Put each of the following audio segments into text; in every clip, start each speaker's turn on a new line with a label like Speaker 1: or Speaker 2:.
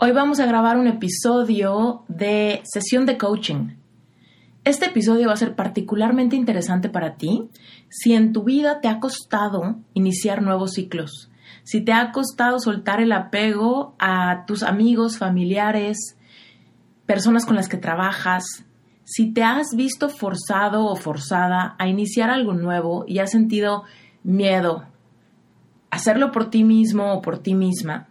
Speaker 1: Hoy vamos a grabar un episodio de sesión de coaching. Este episodio va a ser particularmente interesante para ti si en tu vida te ha costado iniciar nuevos ciclos, si te ha costado soltar el apego a tus amigos, familiares, personas con las que trabajas, si te has visto forzado o forzada a iniciar algo nuevo y has sentido miedo, hacerlo por ti mismo o por ti misma,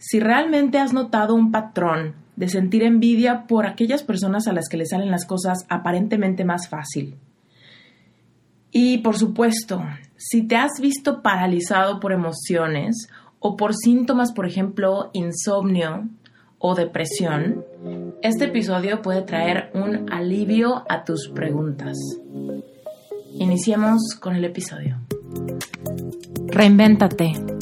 Speaker 1: si realmente has notado un patrón de sentir envidia por aquellas personas a las que le salen las cosas aparentemente más fácil. Y por supuesto, si te has visto paralizado por emociones o por síntomas, por ejemplo, insomnio o depresión, este episodio puede traer un alivio a tus preguntas. Iniciemos con el episodio. Reinvéntate.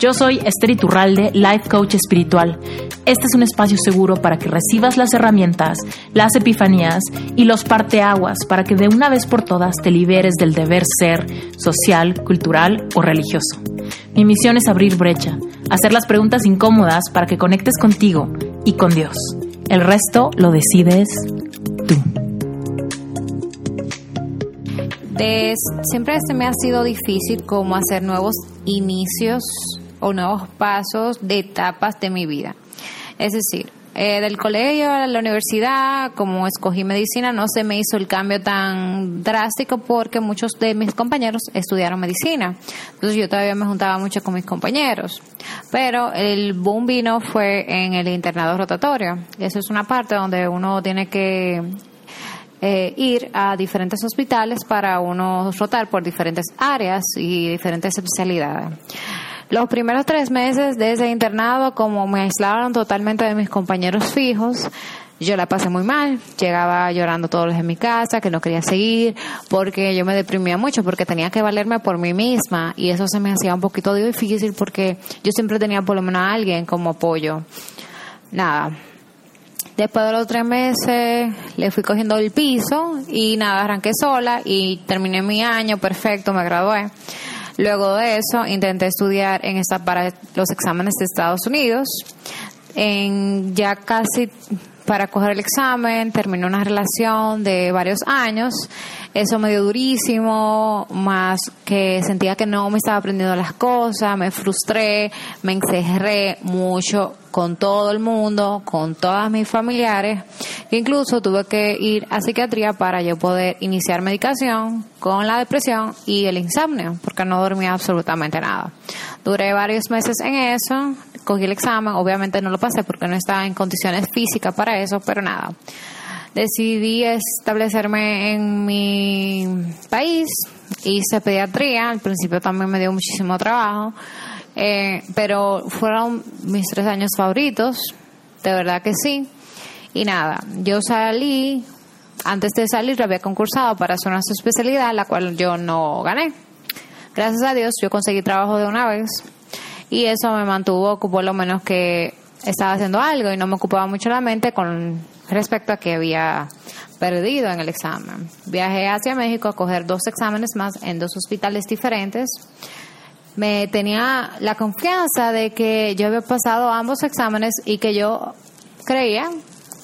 Speaker 1: Yo soy Esther Iturralde, Life Coach Espiritual. Este es un espacio seguro para que recibas las herramientas, las epifanías y los parteaguas para que de una vez por todas te liberes del deber ser social, cultural o religioso. Mi misión es abrir brecha, hacer las preguntas incómodas para que conectes contigo y con Dios. El resto lo decides tú.
Speaker 2: siempre se me ha sido difícil cómo hacer nuevos inicios o nuevos pasos de etapas de mi vida. Es decir, eh, del colegio a la universidad, como escogí medicina, no se me hizo el cambio tan drástico porque muchos de mis compañeros estudiaron medicina. Entonces yo todavía me juntaba mucho con mis compañeros. Pero el boom vino fue en el internado rotatorio. Eso es una parte donde uno tiene que eh, ir a diferentes hospitales para uno rotar por diferentes áreas y diferentes especialidades. Los primeros tres meses de ese internado, como me aislaron totalmente de mis compañeros fijos, yo la pasé muy mal, llegaba llorando todos los en mi casa, que no quería seguir, porque yo me deprimía mucho, porque tenía que valerme por mí misma y eso se me hacía un poquito difícil porque yo siempre tenía por lo menos a alguien como apoyo. Nada. Después de los tres meses le fui cogiendo el piso y nada, arranqué sola y terminé mi año perfecto, me gradué. Luego de eso, intenté estudiar en esta, para los exámenes de Estados Unidos. En ya casi para coger el examen, terminé una relación de varios años. Eso me dio durísimo, más que sentía que no me estaba aprendiendo las cosas, me frustré, me encerré mucho con todo el mundo, con todas mis familiares, incluso tuve que ir a psiquiatría para yo poder iniciar medicación con la depresión y el insomnio, porque no dormía absolutamente nada. Duré varios meses en eso, cogí el examen, obviamente no lo pasé porque no estaba en condiciones físicas para eso, pero nada. Decidí establecerme en mi país, hice pediatría, al principio también me dio muchísimo trabajo, eh, pero fueron mis tres años favoritos, de verdad que sí. Y nada, yo salí, antes de salir había concursado para hacer una especialidad, la cual yo no gané. Gracias a Dios yo conseguí trabajo de una vez y eso me mantuvo por lo menos que estaba haciendo algo y no me ocupaba mucho la mente con respecto a que había perdido en el examen. Viajé hacia México a coger dos exámenes más en dos hospitales diferentes me tenía la confianza de que yo había pasado ambos exámenes y que yo creía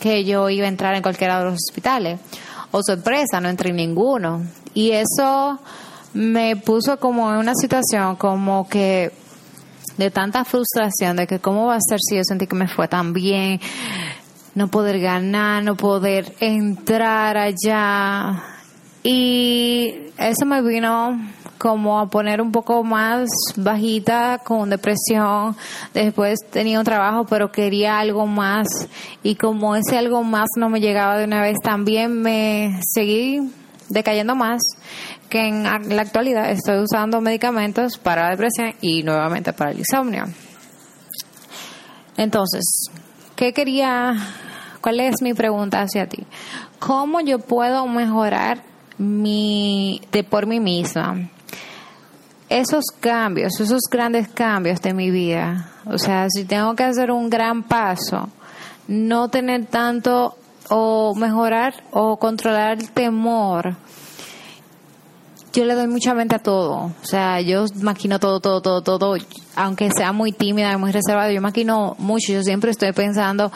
Speaker 2: que yo iba a entrar en cualquiera de los hospitales. O sorpresa, no entré en ninguno. Y eso me puso como en una situación como que de tanta frustración de que cómo va a ser si yo sentí que me fue tan bien, no poder ganar, no poder entrar allá. Y eso me vino como a poner un poco más bajita con depresión. Después tenía un trabajo, pero quería algo más. Y como ese algo más no me llegaba de una vez, también me seguí decayendo más que en la actualidad estoy usando medicamentos para la depresión y nuevamente para el insomnio. Entonces, ¿qué quería? ¿Cuál es mi pregunta hacia ti? ¿Cómo yo puedo mejorar mi de por mí misma? esos cambios, esos grandes cambios de mi vida, o sea, si tengo que hacer un gran paso, no tener tanto o mejorar o controlar el temor, yo le doy mucha mente a todo. O sea, yo maquino todo, todo, todo, todo. Aunque sea muy tímida muy reservada, yo maquino mucho. Yo siempre estoy pensando,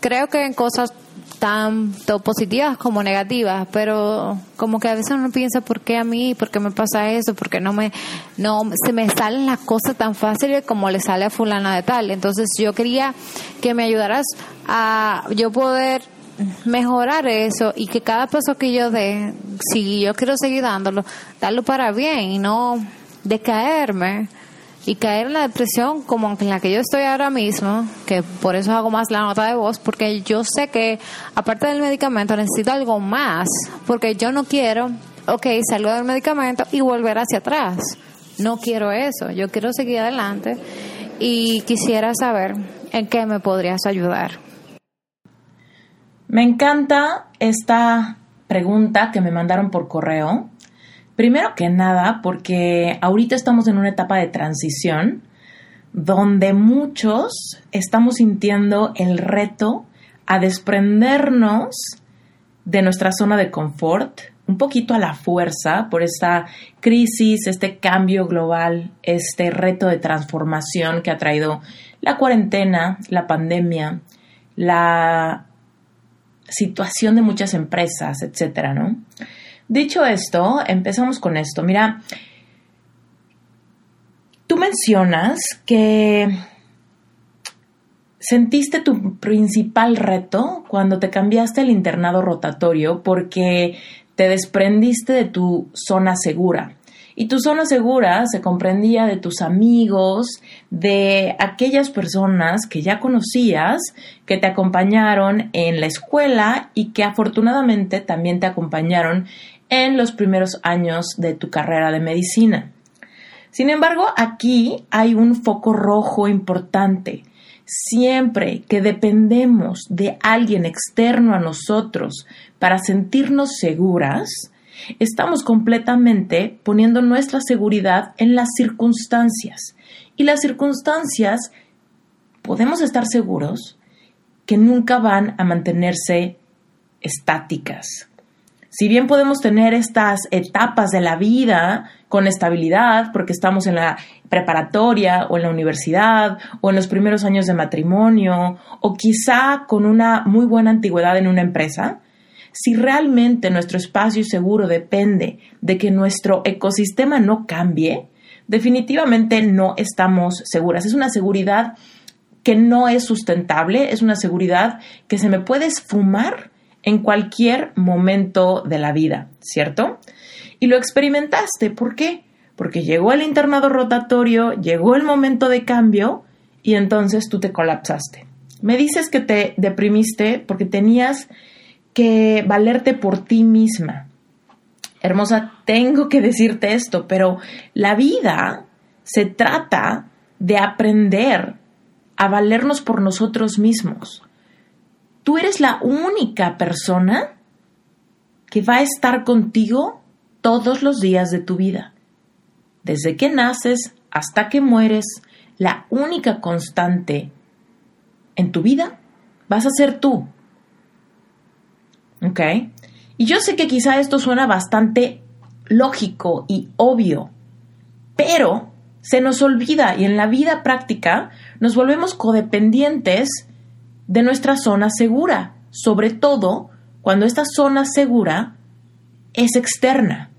Speaker 2: creo que en cosas tanto positivas como negativas, pero como que a veces uno piensa por qué a mí, por qué me pasa eso, por qué no me no se me salen las cosas tan fáciles como le sale a fulana de tal. Entonces yo quería que me ayudaras a yo poder mejorar eso y que cada paso que yo dé, si yo quiero seguir dándolo, darlo para bien y no decaerme y caer en la depresión como en la que yo estoy ahora mismo, que por eso hago más la nota de voz, porque yo sé que aparte del medicamento necesito algo más, porque yo no quiero, ok, salgo del medicamento y volver hacia atrás. No quiero eso, yo quiero seguir adelante y quisiera saber en qué me podrías ayudar.
Speaker 1: Me encanta esta pregunta que me mandaron por correo. Primero que nada, porque ahorita estamos en una etapa de transición donde muchos estamos sintiendo el reto a desprendernos de nuestra zona de confort, un poquito a la fuerza por esta crisis, este cambio global, este reto de transformación que ha traído la cuarentena, la pandemia, la situación de muchas empresas, etcétera, ¿no? Dicho esto, empezamos con esto. Mira, tú mencionas que sentiste tu principal reto cuando te cambiaste el internado rotatorio porque te desprendiste de tu zona segura. Y tu zona segura se comprendía de tus amigos, de aquellas personas que ya conocías, que te acompañaron en la escuela y que afortunadamente también te acompañaron en los primeros años de tu carrera de medicina. Sin embargo, aquí hay un foco rojo importante. Siempre que dependemos de alguien externo a nosotros para sentirnos seguras, estamos completamente poniendo nuestra seguridad en las circunstancias. Y las circunstancias, podemos estar seguros que nunca van a mantenerse estáticas. Si bien podemos tener estas etapas de la vida con estabilidad, porque estamos en la preparatoria o en la universidad o en los primeros años de matrimonio o quizá con una muy buena antigüedad en una empresa, si realmente nuestro espacio seguro depende de que nuestro ecosistema no cambie, definitivamente no estamos seguras. Es una seguridad que no es sustentable, es una seguridad que se me puede esfumar en cualquier momento de la vida, ¿cierto? Y lo experimentaste, ¿por qué? Porque llegó el internado rotatorio, llegó el momento de cambio y entonces tú te colapsaste. Me dices que te deprimiste porque tenías que valerte por ti misma. Hermosa, tengo que decirte esto, pero la vida se trata de aprender a valernos por nosotros mismos. Tú eres la única persona que va a estar contigo todos los días de tu vida. Desde que naces hasta que mueres, la única constante en tu vida vas a ser tú. ¿Ok? Y yo sé que quizá esto suena bastante lógico y obvio, pero se nos olvida y en la vida práctica nos volvemos codependientes de nuestra zona segura, sobre todo cuando esta zona segura es externa.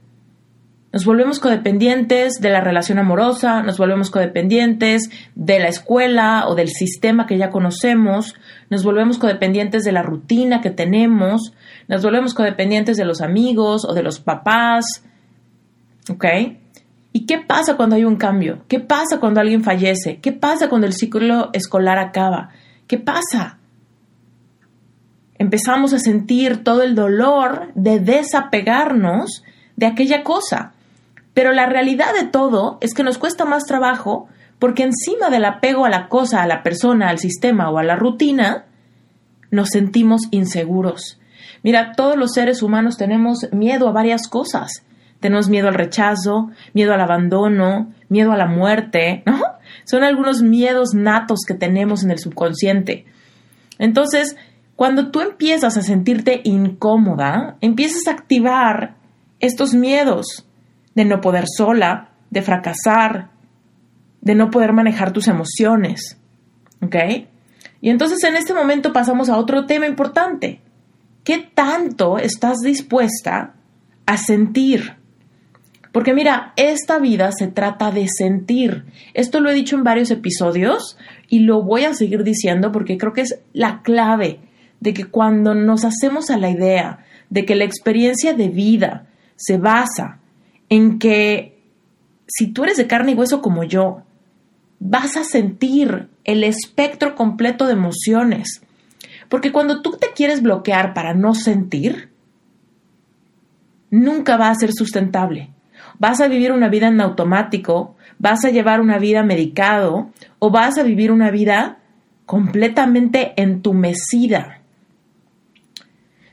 Speaker 1: Nos volvemos codependientes de la relación amorosa, nos volvemos codependientes de la escuela o del sistema que ya conocemos, nos volvemos codependientes de la rutina que tenemos, nos volvemos codependientes de los amigos o de los papás. ¿Ok? ¿Y qué pasa cuando hay un cambio? ¿Qué pasa cuando alguien fallece? ¿Qué pasa cuando el ciclo escolar acaba? ¿Qué pasa? Empezamos a sentir todo el dolor de desapegarnos de aquella cosa. Pero la realidad de todo es que nos cuesta más trabajo porque encima del apego a la cosa, a la persona, al sistema o a la rutina, nos sentimos inseguros. Mira, todos los seres humanos tenemos miedo a varias cosas. tenemos miedo al rechazo, miedo al abandono, miedo a la muerte. Son algunos miedos natos que tenemos en el subconsciente. Entonces, cuando tú empiezas a sentirte incómoda, empiezas a activar estos miedos de no poder sola, de fracasar, de no poder manejar tus emociones. ¿Ok? Y entonces en este momento pasamos a otro tema importante. ¿Qué tanto estás dispuesta a sentir? Porque mira, esta vida se trata de sentir. Esto lo he dicho en varios episodios y lo voy a seguir diciendo porque creo que es la clave de que cuando nos hacemos a la idea de que la experiencia de vida se basa en que si tú eres de carne y hueso como yo, vas a sentir el espectro completo de emociones. Porque cuando tú te quieres bloquear para no sentir, nunca va a ser sustentable. Vas a vivir una vida en automático, vas a llevar una vida medicado o vas a vivir una vida completamente entumecida.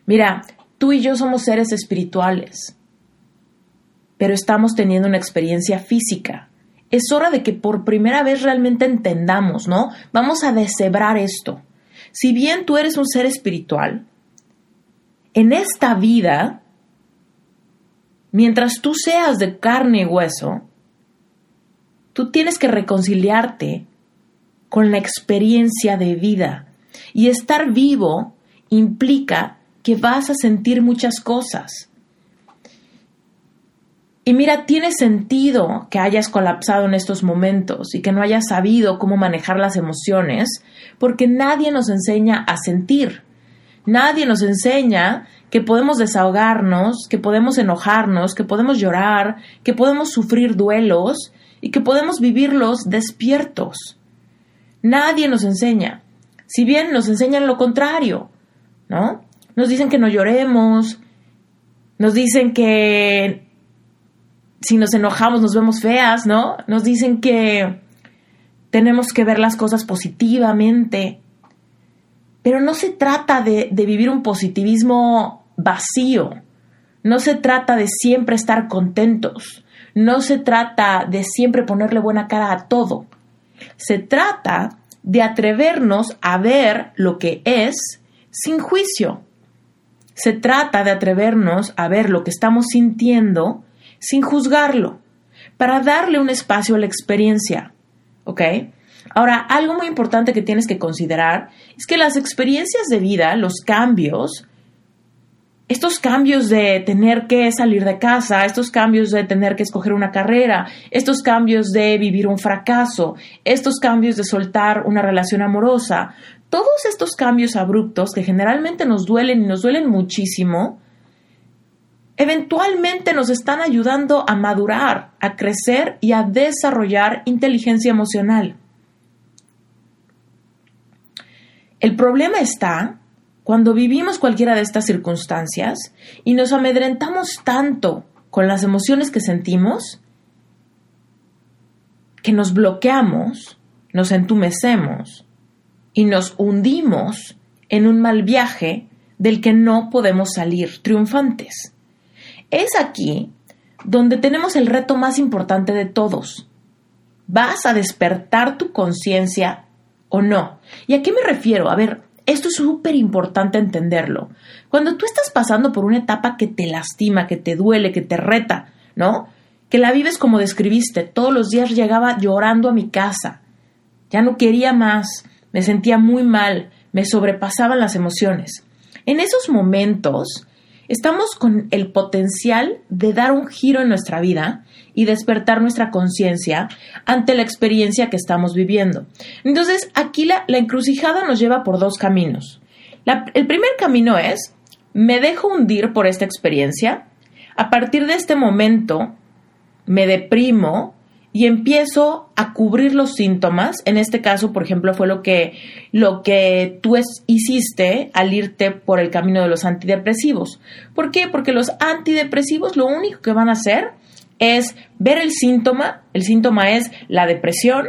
Speaker 1: Mira, tú y yo somos seres espirituales, pero estamos teniendo una experiencia física. Es hora de que por primera vez realmente entendamos, ¿no? Vamos a deshebrar esto. Si bien tú eres un ser espiritual, en esta vida, mientras tú seas de carne y hueso, tú tienes que reconciliarte con la experiencia de vida. Y estar vivo implica que vas a sentir muchas cosas. Y mira, tiene sentido que hayas colapsado en estos momentos y que no hayas sabido cómo manejar las emociones, porque nadie nos enseña a sentir. Nadie nos enseña que podemos desahogarnos, que podemos enojarnos, que podemos llorar, que podemos sufrir duelos y que podemos vivirlos despiertos. Nadie nos enseña. Si bien nos enseñan lo contrario, ¿no? Nos dicen que no lloremos, nos dicen que si nos enojamos nos vemos feas, ¿no? Nos dicen que tenemos que ver las cosas positivamente. Pero no se trata de, vivir un positivismo vacío. No se trata de siempre estar contentos. No se trata de siempre ponerle buena cara a todo. Se trata de atrevernos a ver lo que es sin juicio. Se trata de atrevernos a ver lo que estamos sintiendo sin juzgarlo, para darle un espacio a la experiencia. ¿Ok? Ahora, algo muy importante que tienes que considerar es que las experiencias de vida, los cambios, estos cambios de tener que salir de casa, estos cambios de tener que escoger una carrera, estos cambios de vivir un fracaso, estos cambios de soltar una relación amorosa, todos estos cambios abruptos que generalmente nos duelen y nos duelen muchísimo, eventualmente nos están ayudando a madurar, a crecer y a desarrollar inteligencia emocional. El problema está cuando vivimos cualquiera de estas circunstancias y nos amedrentamos tanto con las emociones que sentimos que nos bloqueamos, nos entumecemos y nos hundimos en un mal viaje del que no podemos salir triunfantes. Es aquí donde tenemos el reto más importante de todos. ¿Vas a despertar tu conciencia o no? ¿Y a qué me refiero? A ver, esto es súper importante entenderlo. Cuando tú estás pasando por una etapa que te lastima, que te duele, que te reta, ¿no? Que la vives como describiste, todos los días llegaba llorando a mi casa, ya no quería más, me sentía muy mal, me sobrepasaban las emociones. En esos momentos estamos con el potencial de dar un giro en nuestra vida y despertar nuestra conciencia ante la experiencia que estamos viviendo. Entonces, aquí la, encrucijada nos lleva por dos caminos. el primer camino es, me dejo hundir por esta experiencia, a partir de este momento me deprimo, y empiezo a cubrir los síntomas. En este caso, por ejemplo, fue lo que, lo que tú hiciste al irte por el camino de los antidepresivos. ¿Por qué? Porque los antidepresivos lo único que van a hacer es ver el síntoma, el síntoma es la depresión,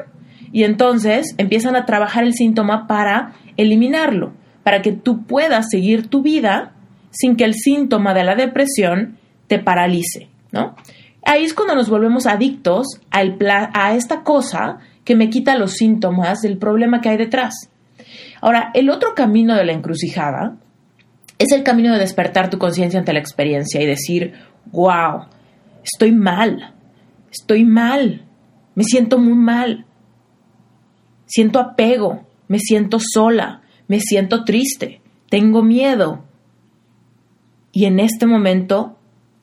Speaker 1: y entonces empiezan a trabajar el síntoma para eliminarlo, para que tú puedas seguir tu vida sin que el síntoma de la depresión te paralice. ¿no? Ahí es cuando nos volvemos adictos a esta cosa que me quita los síntomas del problema que hay detrás. Ahora, el otro camino de la encrucijada es el camino de despertar tu conciencia ante la experiencia y decir, wow, estoy mal, estoy mal, me siento muy mal, siento apego, me siento sola, me siento triste, tengo miedo. Y en este momento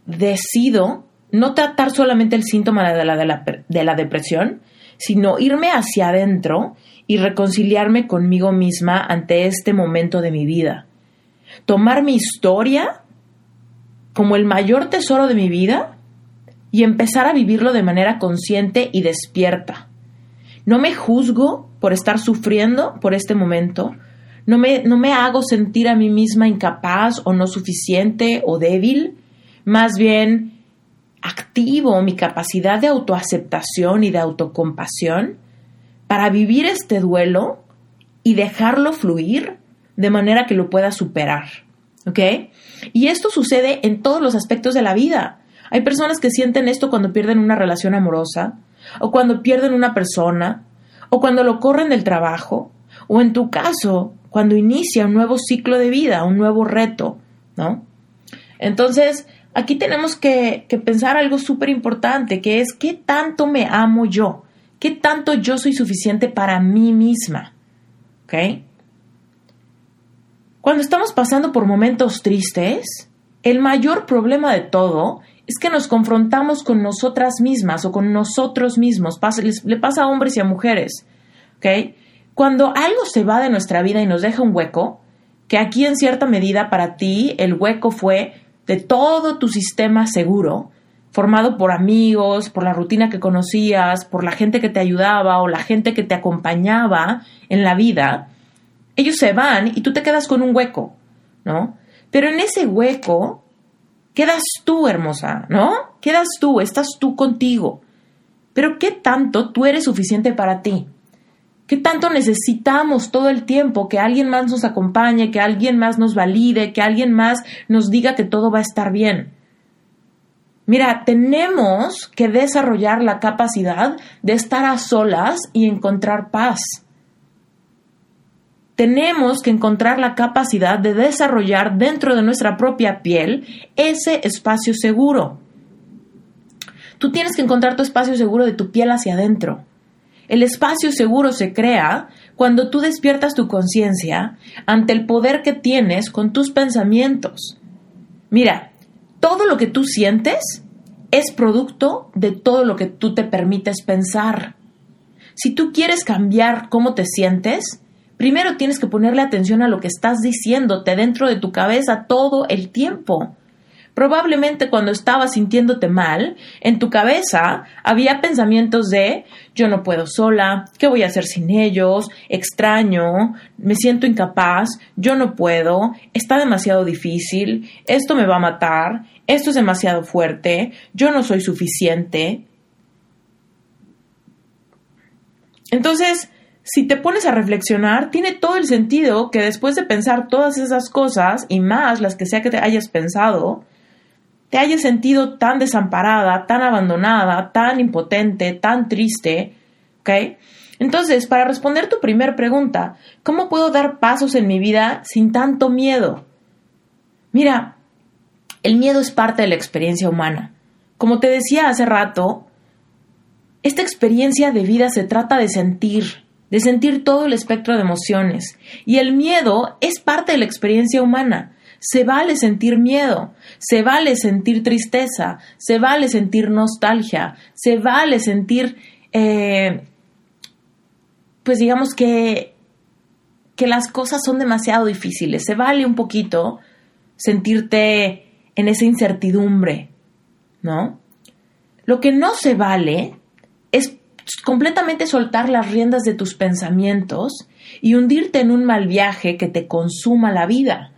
Speaker 1: decido no tratar solamente el síntoma de la, de la, de la depresión, sino irme hacia adentro y reconciliarme conmigo misma ante este momento de mi vida. Tomar mi historia como el mayor tesoro de mi vida y empezar a vivirlo de manera consciente y despierta. No me juzgo por estar sufriendo por este momento, no me, no me hago sentir a mí misma incapaz o no suficiente o débil, más bien activo mi capacidad de autoaceptación y de autocompasión para vivir este duelo y dejarlo fluir de manera que lo pueda superar. ¿Ok? Y esto sucede en todos los aspectos de la vida. Hay personas que sienten esto cuando pierden una relación amorosa, o cuando pierden una persona, o cuando lo corren del trabajo, o en tu caso, cuando inicia un nuevo ciclo de vida, un nuevo reto, ¿no? Entonces, aquí tenemos que, pensar algo súper importante, que es qué tanto me amo yo, qué tanto yo soy suficiente para mí misma. ¿Ok? Cuando estamos pasando por momentos tristes, el mayor problema de todo es que nos confrontamos con nosotras mismas o con nosotros mismos. le pasa a hombres y a mujeres. ¿Ok? Cuando algo se va de nuestra vida y nos deja un hueco, que aquí en cierta medida para ti el hueco fue de todo tu sistema seguro, formado por amigos, por la rutina que conocías, por la gente que te ayudaba o la gente que te acompañaba en la vida, ellos se van y tú te quedas con un hueco, ¿no? Pero en ese hueco quedas tú, hermosa, ¿no? Quedas tú, estás tú contigo. Pero ¿qué tanto tú eres suficiente para ti? ¿Qué tanto necesitamos todo el tiempo que alguien más nos acompañe, que alguien más nos valide, que alguien más nos diga que todo va a estar bien? Mira, tenemos que desarrollar la capacidad de estar a solas y encontrar paz. Tenemos que encontrar la capacidad de desarrollar dentro de nuestra propia piel ese espacio seguro. Tú tienes que encontrar tu espacio seguro de tu piel hacia adentro. El espacio seguro se crea cuando tú despiertas tu conciencia ante el poder que tienes con tus pensamientos. Mira, todo lo que tú sientes es producto de todo lo que tú te permites pensar. Si tú quieres cambiar cómo te sientes, primero tienes que ponerle atención a lo que estás diciéndote dentro de tu cabeza todo el tiempo. Probablemente cuando estabas sintiéndote mal, en tu cabeza había pensamientos de yo no puedo sola, ¿qué voy a hacer sin ellos? Extraño, me siento incapaz, yo no puedo, está demasiado difícil, esto me va a matar, esto es demasiado fuerte, yo no soy suficiente. Entonces, si te pones a reflexionar, tiene todo el sentido que después de pensar todas esas cosas y más las que sea que te hayas pensado, te hayas sentido tan desamparada, tan abandonada, tan impotente, tan triste, ¿ok? Entonces, para responder tu primer pregunta, ¿cómo puedo dar pasos en mi vida sin tanto miedo? Mira, el miedo es parte de la experiencia humana. Como te decía hace rato, esta experiencia de vida se trata de sentir, de sentir todo el espectro de emociones, y el miedo es parte de la experiencia humana. Se vale sentir miedo, se vale sentir tristeza, se vale sentir nostalgia, se vale sentir, eh, pues digamos que, que las cosas son demasiado difíciles, se vale un poquito sentirte en esa incertidumbre, ¿no? Lo que no se vale es completamente soltar las riendas de tus pensamientos y hundirte en un mal viaje que te consuma la vida.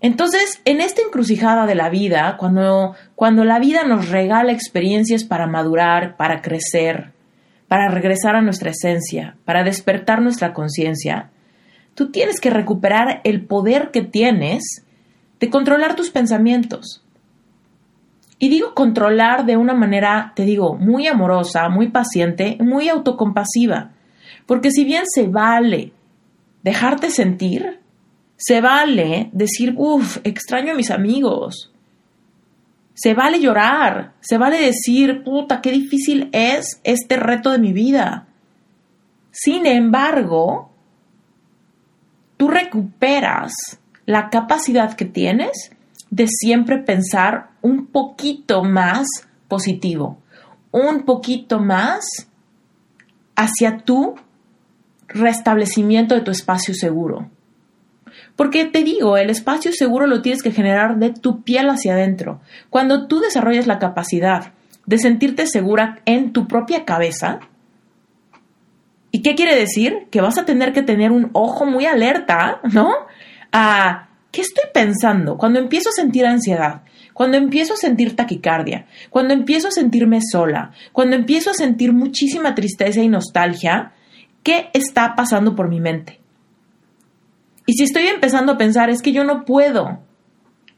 Speaker 1: Entonces, en esta encrucijada de la vida, cuando, cuando la vida nos regala experiencias para madurar, para crecer, para regresar a nuestra esencia, para despertar nuestra conciencia, tú tienes que recuperar el poder que tienes de controlar tus pensamientos. Y digo controlar de una manera, te digo, muy amorosa, muy paciente, muy autocompasiva. Porque si bien se vale dejarte sentir, se vale decir, uff, extraño a mis amigos. Se vale llorar, se vale decir, puta, qué difícil es este reto de mi vida. Sin embargo, tú recuperas la capacidad que tienes de siempre pensar un poquito más positivo, un poquito más hacia tu restablecimiento de tu espacio seguro. Porque te digo, el espacio seguro lo tienes que generar de tu piel hacia adentro. Cuando tú desarrollas la capacidad de sentirte segura en tu propia cabeza, ¿y qué quiere decir? Que vas a tener que tener un ojo muy alerta, ¿no? A ¿qué estoy pensando? Cuando empiezo a sentir ansiedad, cuando empiezo a sentir taquicardia, cuando empiezo a sentirme sola, cuando empiezo a sentir muchísima tristeza y nostalgia, ¿qué está pasando por mi mente? Y si estoy empezando a pensar, es que yo no puedo,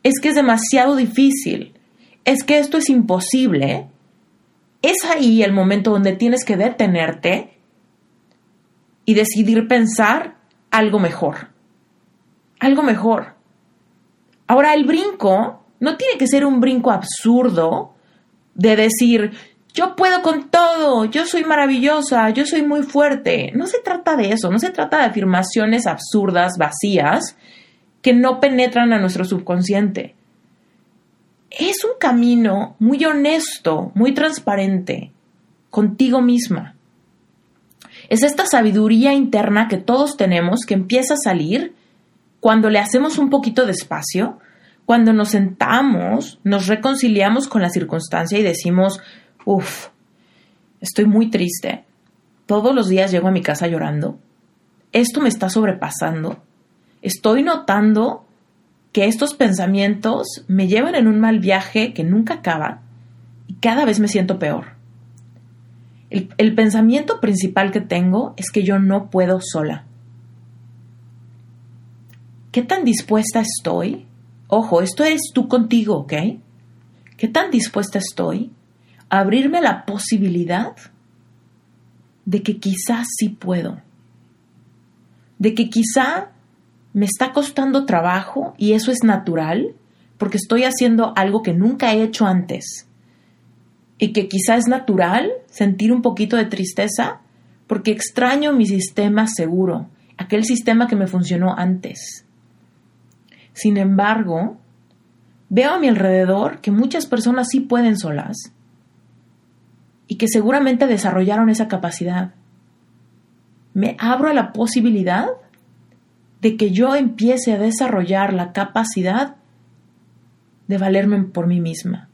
Speaker 1: es que es demasiado difícil, es que esto es imposible, es ahí el momento donde tienes que detenerte y decidir pensar algo mejor. Algo mejor. Ahora, el brinco no tiene que ser un brinco absurdo de decir, yo puedo con todo, yo soy maravillosa, yo soy muy fuerte. No se trata de eso, no se trata de afirmaciones absurdas, vacías, que no penetran a nuestro subconsciente. Es un camino muy honesto, muy transparente, contigo misma. Es esta sabiduría interna que todos tenemos que empieza a salir cuando le hacemos un poquito de espacio, cuando nos sentamos, nos reconciliamos con la circunstancia y decimos, uff, estoy muy triste, todos los días llego a mi casa llorando, esto me está sobrepasando, estoy notando que estos pensamientos me llevan en un mal viaje que nunca acaba y cada vez me siento peor. El, el pensamiento principal que tengo es que yo no puedo sola ¿Qué tan dispuesta estoy? Ojo, esto eres tú contigo, ¿ok? ¿Qué tan dispuesta estoy a abrirme la posibilidad de que quizás sí puedo? De que quizá me está costando trabajo y eso es natural porque estoy haciendo algo que nunca he hecho antes. Y que quizá es natural sentir un poquito de tristeza porque extraño mi sistema seguro, aquel sistema que me funcionó antes. Sin embargo, veo a mi alrededor que muchas personas sí pueden solas y que seguramente desarrollaron esa capacidad. Me abro a la posibilidad de que yo empiece a desarrollar la capacidad de valerme por mí misma.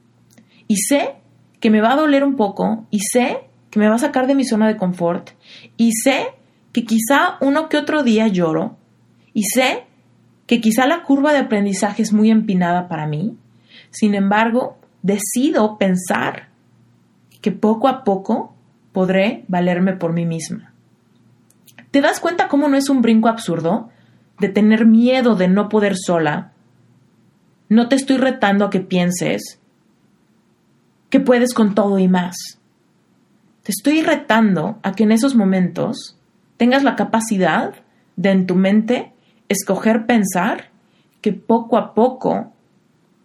Speaker 1: Y sé que me va a doler un poco y sé que me va a sacar de mi zona de confort y sé que quizá uno que otro día lloro y sé que quizá la curva de aprendizaje es muy empinada para mí, sin embargo, decido pensar que poco a poco podré valerme por mí misma. ¿Te das cuenta cómo no es un brinco absurdo de tener miedo de no poder sola? No te estoy retando a que pienses que puedes con todo y más. Te estoy retando a que en esos momentos tengas la capacidad de en tu mente escoger pensar que poco a poco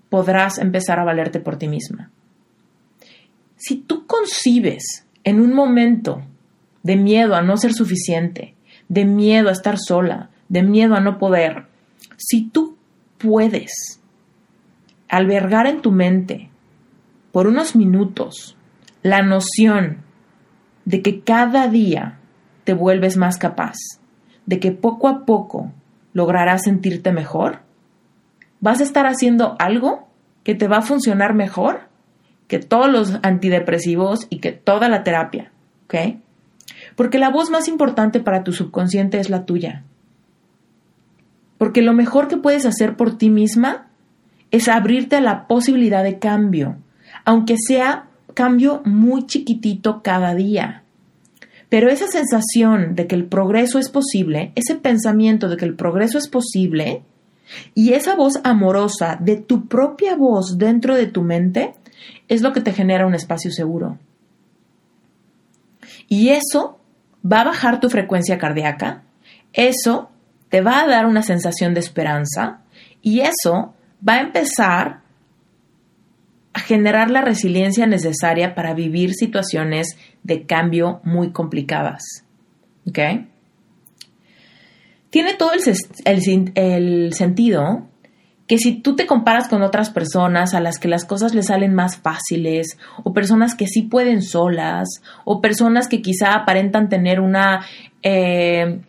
Speaker 1: podrás empezar a valerte por ti misma. Si tú concibes en un momento de miedo a no ser suficiente, de miedo a estar sola, de miedo a no poder, si tú puedes albergar en tu mente por unos minutos la noción de que cada día te vuelves más capaz, de que poco a poco lograrás sentirte mejor? ¿Vas a estar haciendo algo que te va a funcionar mejor que todos los antidepresivos y que toda la terapia? ¿Ok? Porque la voz más importante para tu subconsciente es la tuya. Porque lo mejor que puedes hacer por ti misma es abrirte a la posibilidad de cambio, aunque sea cambio muy chiquitito cada día. Pero esa sensación de que el progreso es posible, ese pensamiento de que el progreso es posible, y esa voz amorosa de tu propia voz dentro de tu mente, es lo que te genera un espacio seguro. Y eso va a bajar tu frecuencia cardíaca, eso te va a dar una sensación de esperanza y eso va a empezar a generar la resiliencia necesaria para vivir situaciones de cambio muy complicadas. ¿Ok? Tiene todo el, el, sentido que si tú te comparas con otras personas a las que las cosas les salen más fáciles, o personas que sí pueden solas, o personas que quizá aparentan tener una, eh,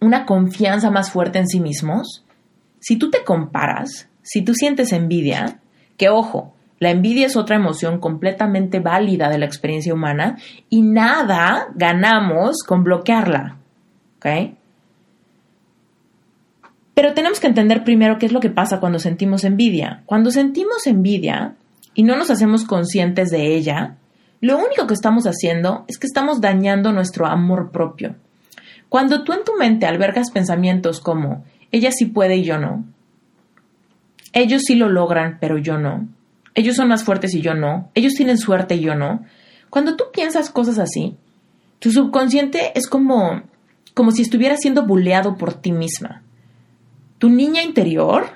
Speaker 1: una confianza más fuerte en sí mismos, si tú te comparas, si tú sientes envidia, que ojo, la envidia es otra emoción completamente válida de la experiencia humana y nada ganamos con bloquearla. ¿Ok? Pero tenemos que entender primero qué es lo que pasa cuando sentimos envidia. Cuando sentimos envidia y no nos hacemos conscientes de ella, lo único que estamos haciendo es que estamos dañando nuestro amor propio. Cuando tú en tu mente albergas pensamientos como ella sí puede y yo no, ellos sí lo logran pero yo no, ellos son más fuertes y yo no, ellos tienen suerte y yo no. Cuando tú piensas cosas así, tu subconsciente es como, como si estuviera siendo buleado por ti misma. Tu niña interior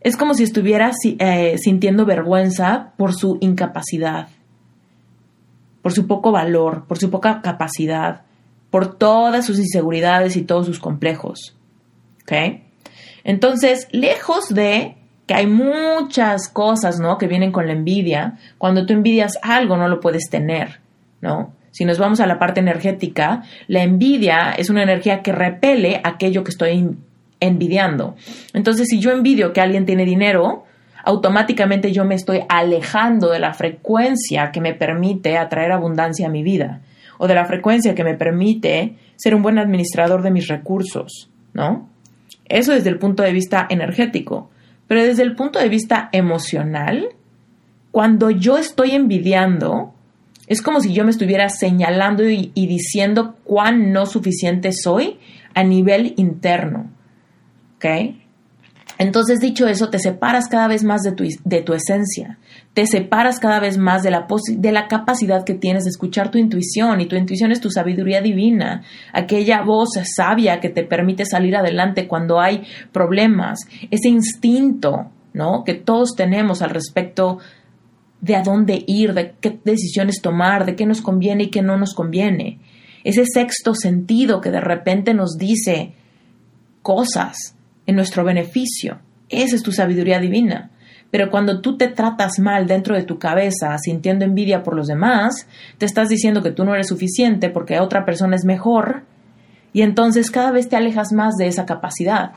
Speaker 1: es como si estuviera eh, sintiendo vergüenza por su incapacidad, por su poco valor, por su poca capacidad, por todas sus inseguridades y todos sus complejos. Entonces, lejos de que hay muchas cosas, ¿no? Que vienen con la envidia. Cuando tú envidias algo, no lo puedes tener, ¿no? Si nos vamos a la parte energética, la envidia es una energía que repele aquello que estoy envidiando. Entonces, si yo envidio que alguien tiene dinero, automáticamente yo me estoy alejando de la frecuencia que me permite atraer abundancia a mi vida o de la frecuencia que me permite ser un buen administrador de mis recursos, ¿no? Eso desde el punto de vista energético. Pero desde el punto de vista emocional, cuando yo estoy envidiando, es como si yo me estuviera señalando y, diciendo cuán no suficiente soy a nivel interno. Entonces, dicho eso, te separas cada vez más de tu, de tu esencia, te separas cada vez más de la, de la capacidad que tienes de escuchar tu intuición, y tu intuición es tu sabiduría divina, aquella voz sabia que te permite salir adelante cuando hay problemas, ese instinto, ¿no? Que todos tenemos al respecto de a dónde ir, de qué decisiones tomar, de qué nos conviene y qué no nos conviene. Ese sexto sentido que de repente nos dice cosas en nuestro beneficio. Esa es tu sabiduría divina. Pero cuando tú te tratas mal dentro de tu cabeza, sintiendo envidia por los demás, te estás diciendo que tú no eres suficiente porque otra persona es mejor, y entonces cada vez te alejas más de esa capacidad.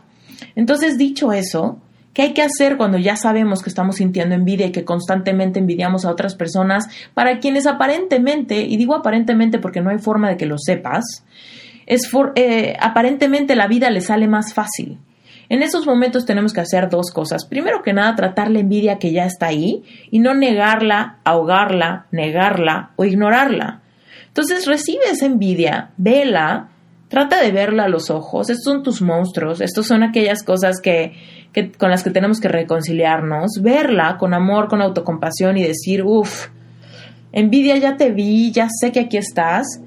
Speaker 1: Entonces, dicho eso, ¿qué hay que hacer cuando ya sabemos que estamos sintiendo envidia y que constantemente envidiamos a otras personas para quienes aparentemente, y digo aparentemente porque no hay forma de que lo sepas, eh, aparentemente la vida le sale más fácil? En esos momentos tenemos que hacer dos cosas. Primero que nada, tratar la envidia que ya está ahí y no negarla, ahogarla, negarla o ignorarla. Entonces recibe esa envidia, vela, trata de verla a los ojos. Estos son tus monstruos, estos son aquellas cosas que, con las que tenemos que reconciliarnos. Verla con amor, con autocompasión y decir, uff, envidia ya te vi, ya sé que aquí estás,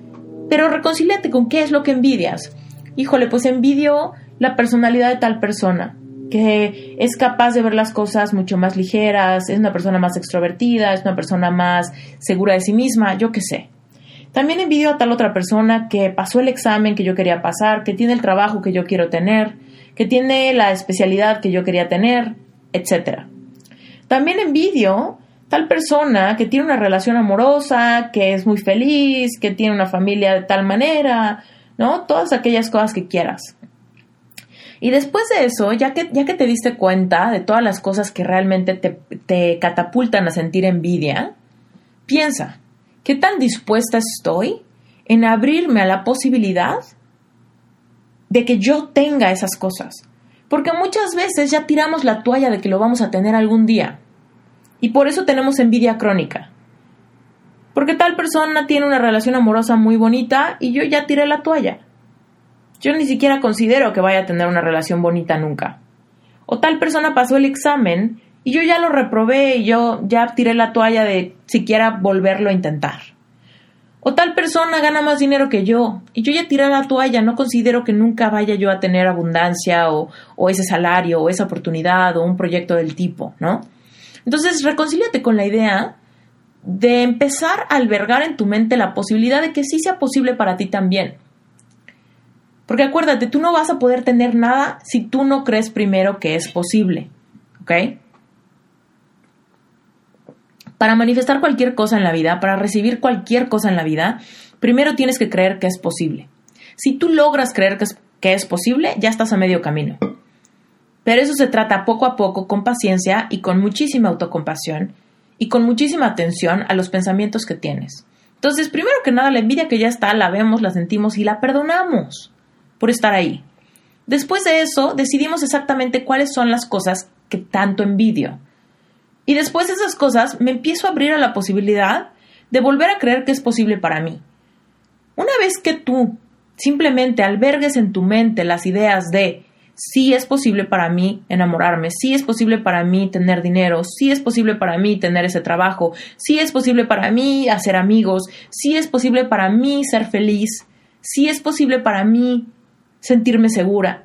Speaker 1: pero reconcíliate con qué es lo que envidias. Híjole, pues envidio la personalidad de tal persona, que es capaz de ver las cosas mucho más ligeras, es una persona más extrovertida, es una persona más segura de sí misma, yo qué sé. También envidio a tal otra persona que pasó el examen que yo quería pasar, que tiene el trabajo que yo quiero tener, que tiene la especialidad que yo quería tener, etc. También envidio tal persona que tiene una relación amorosa, que es muy feliz, que tiene una familia de tal manera, ¿no? Todas aquellas cosas que quieras. Y después de eso, ya que, ya que te diste cuenta de todas las cosas que realmente te, te catapultan a sentir envidia, piensa, ¿qué tan dispuesta estoy en abrirme a la posibilidad de que yo tenga esas cosas? Porque muchas veces ya tiramos la toalla de que lo vamos a tener algún día. Y por eso tenemos envidia crónica. Porque tal persona tiene una relación amorosa muy bonita y yo ya tiré la toalla. Yo ni siquiera considero que vaya a tener una relación bonita nunca. O tal persona pasó el examen y yo ya lo reprobé y yo ya tiré la toalla de siquiera volverlo a intentar. O tal persona gana más dinero que yo y yo ya tiré la toalla, no considero que nunca vaya yo a tener abundancia o, o ese salario o esa oportunidad o un proyecto del tipo, ¿no? Entonces, reconcíliate con la idea de empezar a albergar en tu mente la posibilidad de que sí sea posible para ti también. Porque acuérdate, tú no vas a poder tener nada si tú no crees primero que es posible. ¿Ok? Para manifestar cualquier cosa en la vida, para recibir cualquier cosa en la vida, primero tienes que creer que es posible. Si tú logras creer que es, que es posible, ya estás a medio camino. Pero eso se trata poco a poco, con paciencia y con muchísima autocompasión y con muchísima atención a los pensamientos que tienes. Entonces, primero que nada, la envidia que ya está, la vemos, la sentimos y la perdonamos por estar ahí. Después de eso, decidimos exactamente cuáles son las cosas que tanto envidio. Y después de esas cosas me empiezo a abrir a la posibilidad de volver a creer que es posible para mí. Una vez que tú simplemente albergues en tu mente las ideas de sí es posible para mí enamorarme, sí es posible para mí tener dinero, sí es posible para mí tener ese trabajo, sí es posible para mí hacer amigos, sí es posible para mí ser feliz, sí es posible para mí sentirme segura.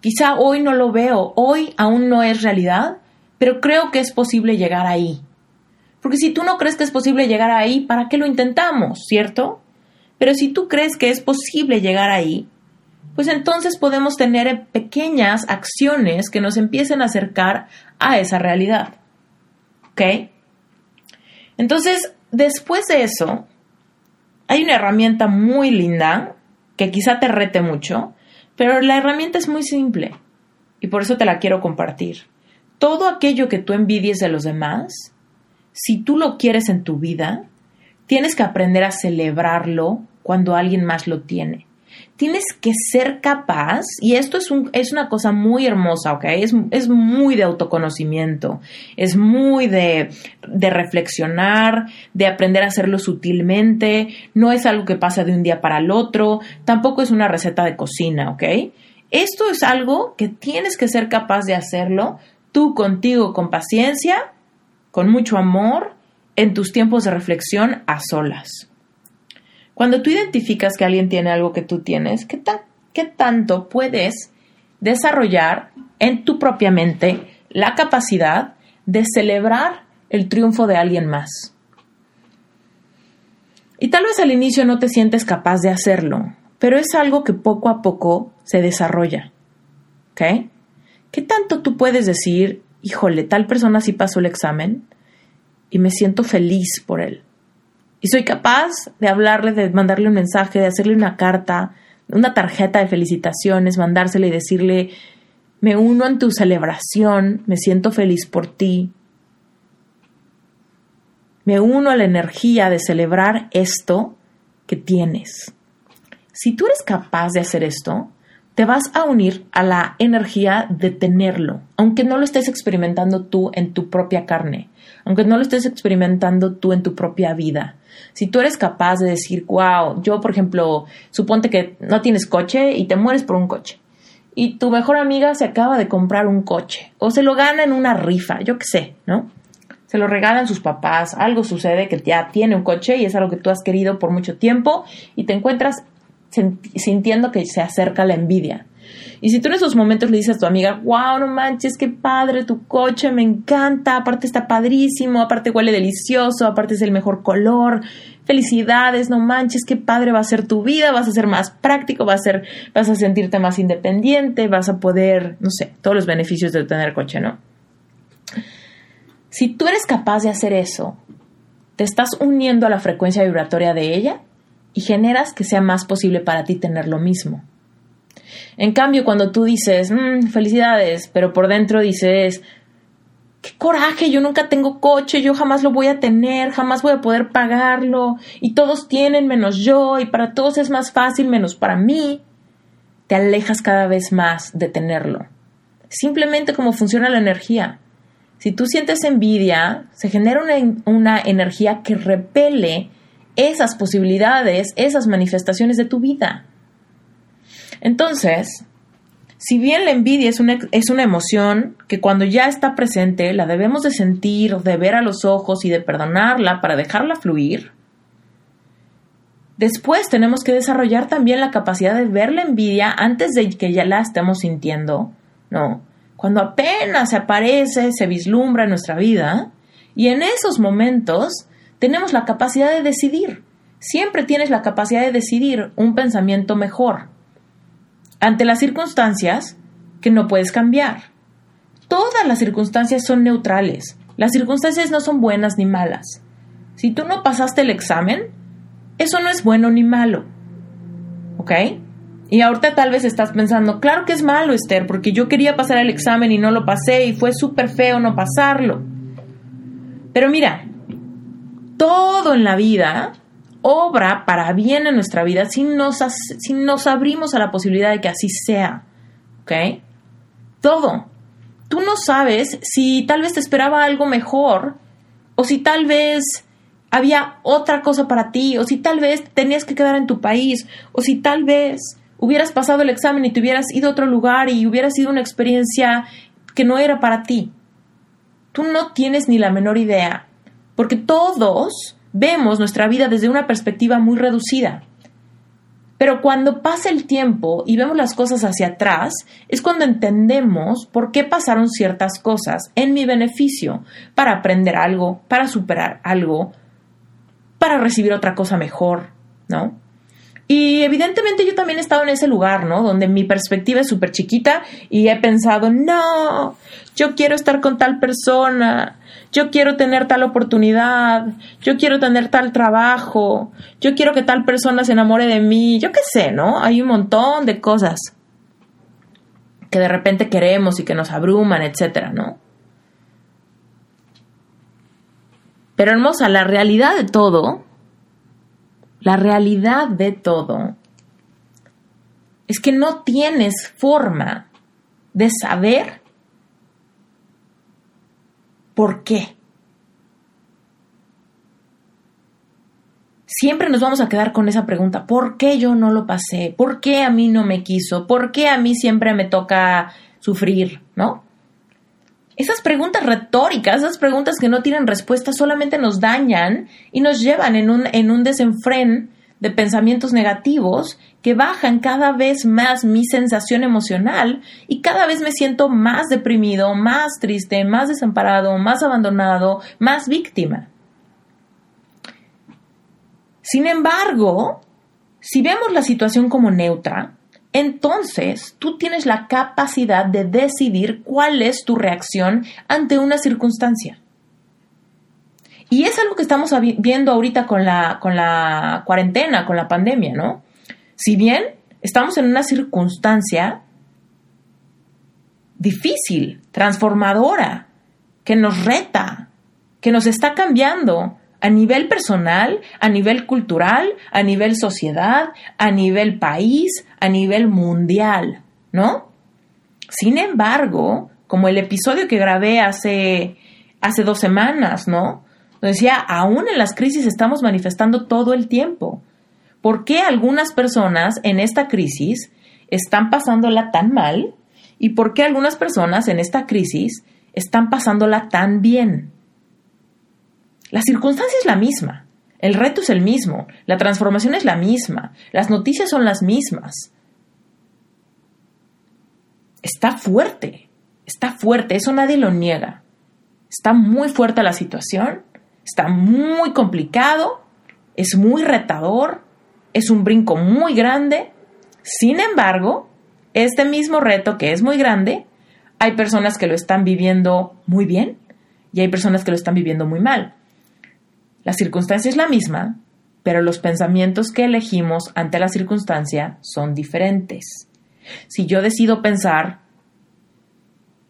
Speaker 1: Quizá hoy no lo veo, hoy aún no es realidad, pero creo que es posible llegar ahí. Porque si tú no crees que es posible llegar ahí, ¿para qué lo intentamos, cierto? Pero si tú crees que es posible llegar ahí, pues entonces podemos tener pequeñas acciones que nos empiecen a acercar a esa realidad. ¿Ok? Entonces, después de eso, hay una herramienta muy linda que quizá te rete mucho, pero la herramienta es muy simple y por eso te la quiero compartir. Todo aquello que tú envidies de los demás, si tú lo quieres en tu vida, tienes que aprender a celebrarlo cuando alguien más lo tiene. Tienes que ser capaz, y esto es, un, es una cosa muy hermosa, ¿ok? Es, es muy de autoconocimiento, es muy de, de reflexionar, de aprender a hacerlo sutilmente, no es algo que pasa de un día para el otro, tampoco es una receta de cocina, ¿ok? Esto es algo que tienes que ser capaz de hacerlo tú contigo con paciencia, con mucho amor, en tus tiempos de reflexión a solas. Cuando tú identificas que alguien tiene algo que tú tienes, ¿qué, qué tanto puedes desarrollar en tu propia mente la capacidad de celebrar el triunfo de alguien más? Y tal vez al inicio no te sientes capaz de hacerlo, pero es algo que poco a poco se desarrolla. ¿Ok? ¿Qué tanto tú puedes decir, híjole, tal persona sí pasó el examen y me siento feliz por él? Y soy capaz de hablarle, de mandarle un mensaje, de hacerle una carta, una tarjeta de felicitaciones, mandársela y decirle, me uno en tu celebración, me siento feliz por ti. Me uno a la energía de celebrar esto que tienes. Si tú eres capaz de hacer esto, te vas a unir a la energía de tenerlo, aunque no lo estés experimentando tú en tu propia carne, aunque no lo estés experimentando tú en tu propia vida. Si tú eres capaz de decir, wow, yo por ejemplo, suponte que no tienes coche y te mueres por un coche, y tu mejor amiga se acaba de comprar un coche, o se lo gana en una rifa, yo qué sé, ¿no? Se lo regalan sus papás, algo sucede que ya tiene un coche y es algo que tú has querido por mucho tiempo y te encuentras sintiendo que se acerca la envidia. Y si tú en esos momentos le dices a tu amiga, wow, no manches, qué padre tu coche, me encanta, aparte está padrísimo, aparte huele delicioso, aparte es el mejor color, felicidades, no manches, qué padre va a ser tu vida, vas a ser más práctico, vas a, ser, sentirte más independiente, vas a poder, no sé, todos los beneficios de tener coche, ¿no? Si tú eres capaz de hacer eso, te estás uniendo a la frecuencia vibratoria de ella y generas que sea más posible para ti tener lo mismo. En cambio, cuando tú dices, mm, felicidades, pero por dentro dices, qué coraje, yo nunca tengo coche, yo jamás lo voy a tener, jamás voy a poder pagarlo, y todos tienen menos yo, y para todos es más fácil menos para mí, te alejas cada vez más de tenerlo. Simplemente como funciona la energía. Si tú sientes envidia, se genera una, una energía que repele esas posibilidades, esas manifestaciones de tu vida. Entonces, Si bien la envidia es una, es una emoción que cuando ya está presente la debemos de sentir, de ver a los ojos y de perdonarla para dejarla fluir, después tenemos que desarrollar también la capacidad de ver la envidia antes de que ya la estemos sintiendo, ¿no? Cuando apenas aparece, se vislumbra en nuestra vida, y en esos momentos tenemos la capacidad de decidir. Siempre tienes la capacidad de decidir un pensamiento mejor ante las circunstancias que no puedes cambiar. Todas las circunstancias son neutrales. Las circunstancias no son buenas ni malas. Si tú no pasaste el examen, eso no es bueno ni malo. ¿Ok? Y ahorita tal vez estás pensando, claro que es malo, Esther, porque yo quería pasar el examen y no lo pasé y fue súper feo no pasarlo. Pero mira, todo en la vida obra para bien en nuestra vida si nos, si abrimos a la posibilidad de que así sea. Todo. Tú no sabes si tal vez te esperaba algo mejor o si tal vez había otra cosa para ti o si tal vez tenías que quedar en tu país o si tal vez hubieras pasado el examen y te hubieras ido a otro lugar y hubiera sido una experiencia que no era para ti. Tú no tienes ni la menor idea, porque todos vemos nuestra vida desde una perspectiva muy reducida. Pero cuando pasa el tiempo y vemos las cosas hacia atrás, es cuando entendemos por qué pasaron ciertas cosas en mi beneficio, para aprender algo, para superar algo, para recibir otra cosa mejor, ¿no? Y evidentemente yo también he estado en ese lugar, ¿no? Donde mi perspectiva es súper chiquita y he pensado, no, yo quiero estar con tal persona, yo quiero tener tal oportunidad, yo quiero tener tal trabajo, yo quiero que tal persona se enamore de mí, yo qué sé, ¿no? Hay un montón de cosas que de repente queremos y que nos abruman, etcétera, ¿no? Pero hermosa, la realidad de todo la realidad de todo es que no tienes forma de saber por qué. Siempre nos vamos a quedar con esa pregunta, ¿por qué yo no lo pasé? ¿Por qué a mí no me quiso? ¿Por qué a mí siempre me toca sufrir? ¿No? Esas preguntas retóricas, esas preguntas que no tienen respuesta, solamente nos dañan y nos llevan en un, en un desenfren de pensamientos negativos que bajan cada vez más mi sensación emocional y cada vez me siento más deprimido, más triste, más desamparado, más abandonado, más víctima. Sin embargo, si vemos la situación como neutra, entonces tú tienes la capacidad de decidir cuál es tu reacción ante una circunstancia. Y es algo que estamos viendo ahorita con la, con la cuarentena, con la pandemia, ¿no? Si bien estamos en una circunstancia difícil, transformadora, que nos reta, que nos está cambiando, a nivel personal, a nivel cultural, a nivel sociedad, a nivel país, a nivel mundial, ¿no? Sin embargo, como el episodio que grabé hace, hace dos semanas, ¿no? Decía, aún en las crisis estamos manifestando todo el tiempo. ¿Por qué algunas personas en esta crisis están pasándola tan mal? ¿Y por qué algunas personas en esta crisis están pasándola tan bien? La circunstancia es la misma, el reto es el mismo, la transformación es la misma, las noticias son las mismas. Está fuerte, está fuerte, eso nadie lo niega. Está muy fuerte la situación, está muy complicado, es muy retador, es un brinco muy grande. Sin embargo, este mismo reto que es muy grande, hay personas que lo están viviendo muy bien y hay personas que lo están viviendo muy mal. La circunstancia es la misma, pero los pensamientos que elegimos ante la circunstancia son diferentes. Si yo decido pensar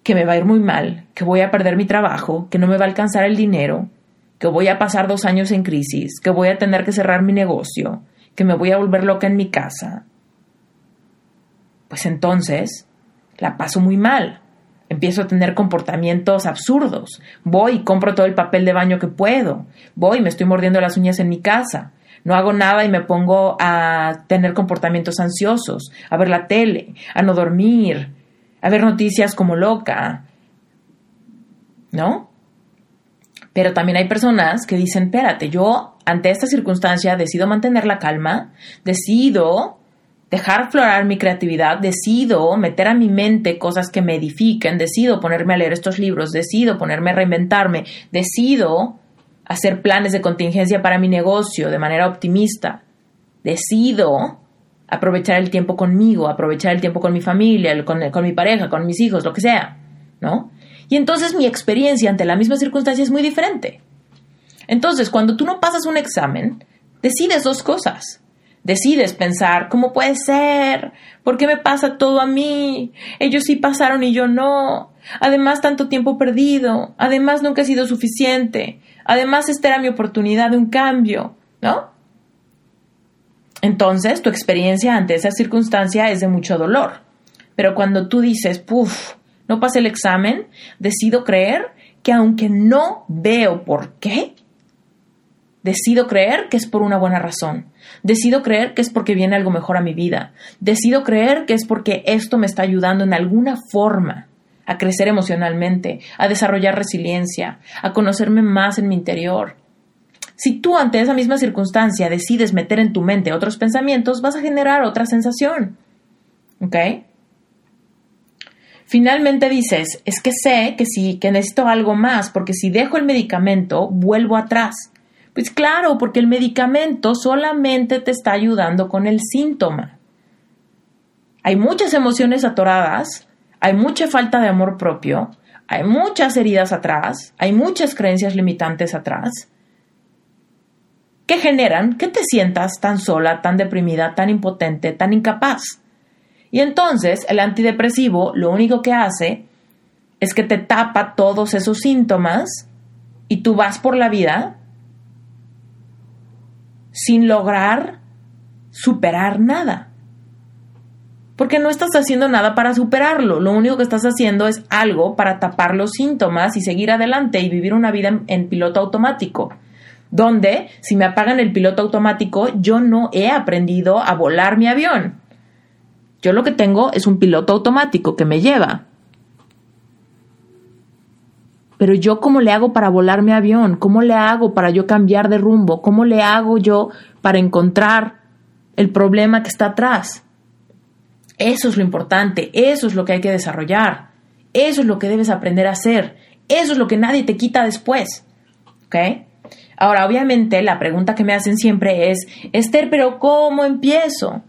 Speaker 1: que me va a ir muy mal, que voy a perder mi trabajo, que no me va a alcanzar el dinero, que voy a pasar dos años en crisis, que voy a tener que cerrar mi negocio, que me voy a volver loca en mi casa, pues entonces la paso muy mal. Empiezo a tener comportamientos absurdos. Voy y compro todo el papel de baño que puedo. Voy y me estoy mordiendo las uñas en mi casa. No hago nada y me pongo a tener comportamientos ansiosos, a ver la tele, a no dormir, a ver noticias como loca, ¿no? Pero también hay personas que dicen, espérate, yo ante esta circunstancia decido mantener la calma, decido dejar florar mi creatividad, decido meter a mi mente cosas que me edifiquen, decido ponerme a leer estos libros, decido ponerme a reinventarme, decido hacer planes de contingencia para mi negocio de manera optimista, decido aprovechar el tiempo conmigo, aprovechar el tiempo con mi familia, con, con mi pareja, con mis hijos, lo que sea, ¿no? Y entonces mi experiencia ante la misma circunstancia es muy diferente. Entonces, cuando tú no pasas un examen, decides dos cosas. Decides pensar, ¿cómo puede ser? ¿Por qué me pasa todo a mí? Ellos sí pasaron y yo no. Además, tanto tiempo perdido. Además, nunca he sido suficiente. Además, esta era mi oportunidad de un cambio, ¿no? Entonces, tu experiencia ante esa circunstancia es de mucho dolor. Pero cuando tú dices, puff, no pasé el examen, decido creer que aunque no veo por qué, decido creer que es por una buena razón. Decido creer que es porque viene algo mejor a mi vida. Decido creer que es porque esto me está ayudando en alguna forma a crecer emocionalmente, a desarrollar resiliencia, a conocerme más en mi interior. Si tú ante esa misma circunstancia decides meter en tu mente otros pensamientos, vas a generar otra sensación. ¿Ok? Finalmente dices, es que sé que sí, que necesito algo más, porque si dejo el medicamento, vuelvo atrás. Pues claro, porque el medicamento solamente te está ayudando con el síntoma. Hay muchas emociones atoradas, hay mucha falta de amor propio, hay muchas heridas atrás, hay muchas creencias limitantes atrás, que generan que te sientas tan sola, tan deprimida, tan impotente, tan incapaz. Y entonces el antidepresivo lo único que hace es que te tapa todos esos síntomas y tú vas por la vida sin lograr superar nada. Porque no estás haciendo nada para superarlo, lo único que estás haciendo es algo para tapar los síntomas y seguir adelante y vivir una vida en, piloto automático. Donde, si me apagan el piloto automático, yo no he aprendido a volar mi avión. Yo lo que tengo es un piloto automático que me lleva. Pero yo cómo le hago para volar mi avión? ¿Cómo le hago para yo cambiar de rumbo? ¿Cómo le hago yo para encontrar el problema que está atrás? Eso es lo importante, eso es lo que hay que desarrollar, eso es lo que debes aprender a hacer, eso es lo que nadie te quita después. ¿Ok? Ahora, obviamente, la pregunta que me hacen siempre es, Esther, pero ¿cómo empiezo?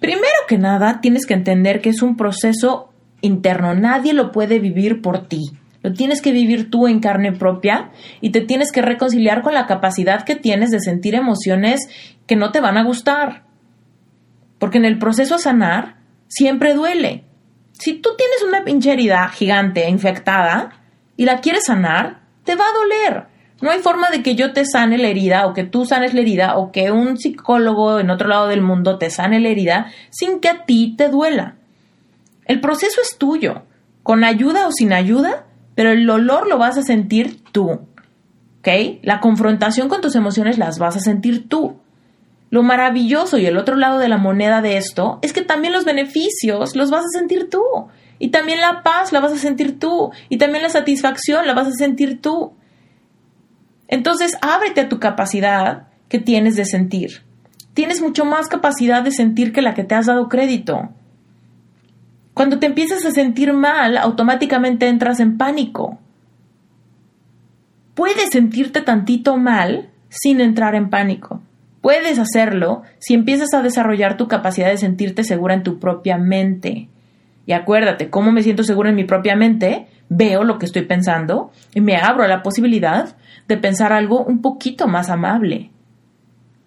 Speaker 1: Primero que nada, tienes que entender que es un proceso interno, nadie lo puede vivir por ti. Lo tienes que vivir tú en carne propia y te tienes que reconciliar con la capacidad que tienes de sentir emociones que no te van a gustar. Porque en el proceso a sanar siempre duele. Si tú tienes una pinche herida gigante infectada y la quieres sanar, te va a doler. No hay forma de que yo te sane la herida o que tú sanes la herida o que un psicólogo en otro lado del mundo te sane la herida sin que a ti te duela. El proceso es tuyo, con ayuda o sin ayuda, pero el dolor lo vas a sentir tú. ¿Ok? La confrontación con tus emociones las vas a sentir tú. Lo maravilloso y el otro lado de la moneda de esto es que también los beneficios los vas a sentir tú. Y también la paz la vas a sentir tú. Y también la satisfacción la vas a sentir tú. Entonces, ábrete a tu capacidad que tienes de sentir. Tienes mucho más capacidad de sentir que la que te has dado crédito. Cuando te empiezas a sentir mal, automáticamente entras en pánico. Puedes sentirte tantito mal sin entrar en pánico. Puedes hacerlo si empiezas a desarrollar tu capacidad de sentirte segura en tu propia mente. Y acuérdate, ¿cómo me siento segura en mi propia mente? Veo lo que estoy pensando y me abro a la posibilidad de pensar algo un poquito más amable.